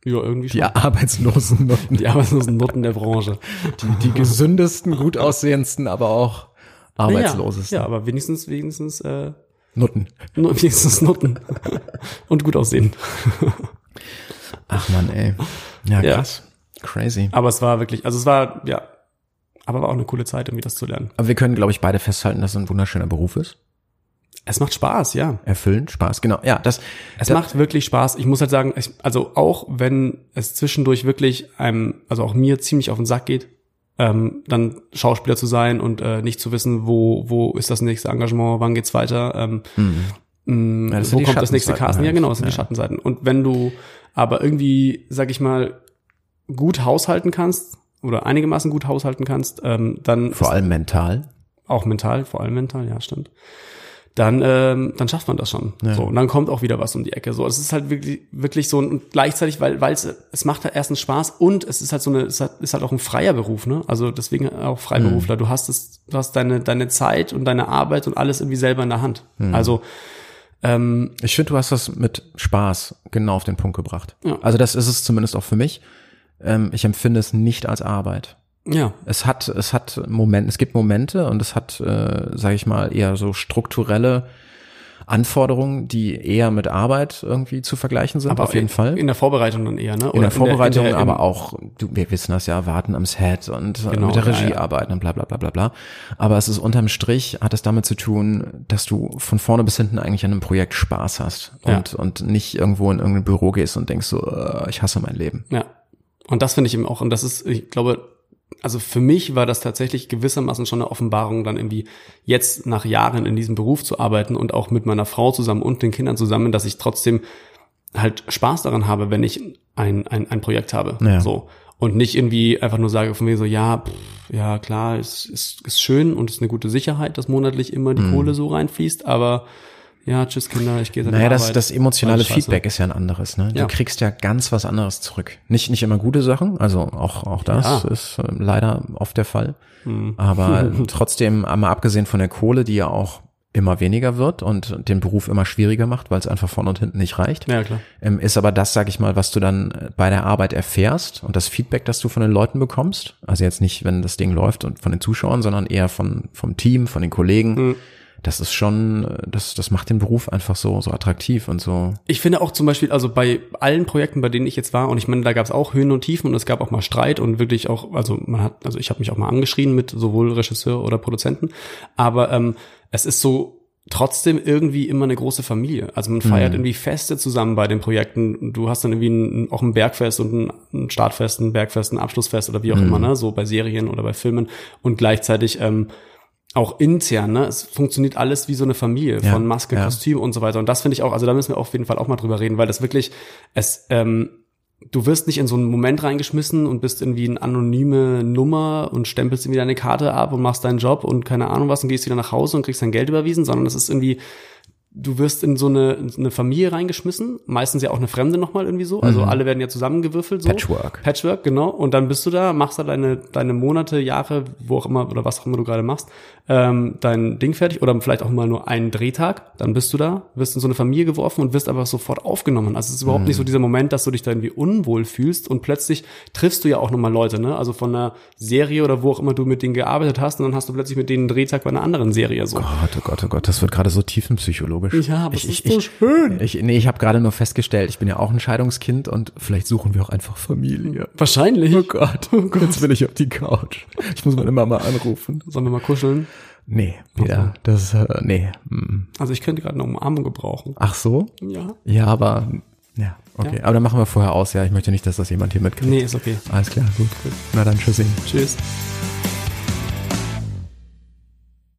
Ja, irgendwie schon. Die arbeitslosen Nutten. Die arbeitslosen Nutten der Branche. Die, die gesündesten, gut aussehendsten, aber auch arbeitslosesten. Ja, aber wenigstens, wenigstens, äh, Nutten. nur wenigstens Nutten. Und gut aussehen. Ach man, ey. Ja, Ja. krass. Crazy. Aber es war wirklich, also es war, ja, aber war auch eine coole Zeit, irgendwie das zu lernen. Aber wir können, glaube ich, beide festhalten, dass es ein wunderschöner Beruf ist. Es macht Spaß, ja. Erfüllend, Spaß, genau. Ja, das, Es das macht wirklich Spaß. Ich muss halt sagen, ich, also auch wenn es zwischendurch wirklich einem, also auch mir ziemlich auf den Sack geht, ähm, dann Schauspieler zu sein und äh, nicht zu wissen, wo wo ist das nächste Engagement, wann geht's weiter, ähm, mh, Ja, das sind wo die kommt das nächste Casting? Ja, halt. genau, das sind die Ja. Schattenseiten. Und wenn du aber irgendwie, sag ich mal, gut haushalten kannst oder einigermaßen gut haushalten kannst, ähm, dann vor allem mental. auch mental, vor allem mental, ja, stimmt. Dann, ähm, dann schafft man das schon. Ja. So, und dann kommt auch wieder was um die Ecke. So, es ist halt wirklich, wirklich so und gleichzeitig, weil, weil es, es macht halt erstens Spaß und es ist halt so eine, es hat- ist halt auch ein freier Beruf, ne? Also deswegen auch Freiberufler. Du hast es, du hast deine, deine Zeit und deine Arbeit und alles irgendwie selber in der Hand. Also, ähm, Ich finde, du hast das mit Spaß genau auf den Punkt gebracht. Ja. Also das ist es zumindest auch für mich. Ähm, ich empfinde es nicht als Arbeit. Ja, Es hat, es hat Momente, es gibt Momente und es hat, äh, sage ich mal, eher so strukturelle Anforderungen, die eher mit Arbeit irgendwie zu vergleichen sind, Aber auf jeden in, Fall. In der Vorbereitung dann eher, ne? In der Vorbereitung, in der, in der, aber auch, du, wir wissen das ja, warten am Set und äh, Genau, mit der ja, Regie ja. arbeiten und bla bla bla bla bla. Aber es ist unterm Strich, hat es damit zu tun, dass du von vorne bis hinten eigentlich an einem Projekt Spaß hast Ja. und, und nicht irgendwo in irgendein Büro gehst und denkst so, äh, ich hasse mein Leben. Ja. Und das finde ich eben auch, und das ist, ich glaube, also für mich war das tatsächlich gewissermaßen schon eine Offenbarung, dann irgendwie jetzt nach Jahren in diesem Beruf zu arbeiten und auch mit meiner Frau zusammen und den Kindern zusammen, dass ich trotzdem halt Spaß daran habe, wenn ich ein, ein, ein Projekt habe. Ja. So. Und nicht irgendwie einfach nur sage von mir so, ja, pff, ja klar, ist, ist, ist schön und ist eine gute Sicherheit, dass monatlich immer die Kohle so reinfließt, aber ja, tschüss Kinder, ich gehe die Naja, das, das emotionale. Feedback ist ja ein anderes. Ne? Du Ja. kriegst ja ganz was anderes zurück. Nicht, nicht immer gute Sachen, also auch, auch das Ja. Ist äh, leider oft der Fall. Aber trotzdem, einmal abgesehen von der Kohle, die ja auch immer weniger wird und den Beruf immer schwieriger macht, weil es einfach vorne und hinten nicht reicht. Ja, klar. Ähm, ist aber das, sag ich mal, was du dann äh, bei der Arbeit erfährst und das Feedback, das du von den Leuten bekommst. Also jetzt nicht, wenn das Ding läuft und von den Zuschauern, sondern eher von, vom Team, von den Kollegen. Mhm. Das ist schon, das, das macht den Beruf einfach so, so attraktiv und so. Ich finde auch zum Beispiel, also bei allen Projekten, bei denen ich jetzt war, und ich meine, da gab es auch Höhen und Tiefen und es gab auch mal Streit und wirklich auch, also man hat, also ich habe mich auch mal angeschrien mit sowohl Regisseur oder Produzenten, aber ähm, es ist so trotzdem irgendwie immer eine große Familie. Also man feiert irgendwie Feste zusammen bei den Projekten. Du hast dann irgendwie ein, auch ein Bergfest und ein, ein Startfest, ein Bergfest, ein Abschlussfest oder wie auch immer, ne? So bei Serien oder bei Filmen und gleichzeitig ähm, auch intern, ne? Es funktioniert alles wie so eine Familie Ja, von Maske, ja. Kostüm und so weiter. Und das finde ich auch, also da müssen wir auf jeden Fall auch mal drüber reden, weil das wirklich, es, ähm, du wirst nicht in so einen Moment reingeschmissen und bist irgendwie eine anonyme Nummer und stempelst irgendwie deine Karte ab und machst deinen Job und keine Ahnung was und gehst wieder nach Hause und kriegst dein Geld überwiesen, sondern das ist irgendwie, du wirst in so eine, in eine Familie reingeschmissen, meistens ja auch eine Fremde nochmal irgendwie so, also alle werden ja zusammengewürfelt so. Patchwork. Patchwork, genau. Und dann bist du da, machst da deine, deine Monate, Jahre, wo auch immer, oder was auch immer du gerade machst, ähm, dein Ding fertig oder vielleicht auch mal nur einen Drehtag, dann bist du da, wirst in so eine Familie geworfen und wirst aber sofort aufgenommen. Also es ist überhaupt nicht so dieser Moment, dass du dich da irgendwie unwohl fühlst und plötzlich triffst du ja auch nochmal Leute, ne? Also von einer Serie oder wo auch immer du mit denen gearbeitet hast und dann hast du plötzlich mit denen einen Drehtag bei einer anderen Serie so. Gott, oh Gott, oh Gott, das wird gerade so tiefenpsychologisch. Ja, aber ich, ich, ist so ich, schön. Ich, nee, ich habe gerade nur festgestellt, ich bin ja auch ein Scheidungskind und vielleicht suchen wir auch einfach Familie. Wahrscheinlich. Oh Gott, oh Gott. jetzt bin ich auf die Couch. Ich muss meine Mama anrufen. Sollen wir mal kuscheln? Nee, Peter, das, äh, nee. mm. Also ich könnte gerade eine Umarmung gebrauchen. Ach so? Ja. Ja, aber, ja, okay. Aber dann machen wir vorher aus, ja. Ich möchte nicht, dass das jemand hier mitkriegt. Nee, ist okay. Alles klar, gut. Na dann, tschüssi. Tschüss.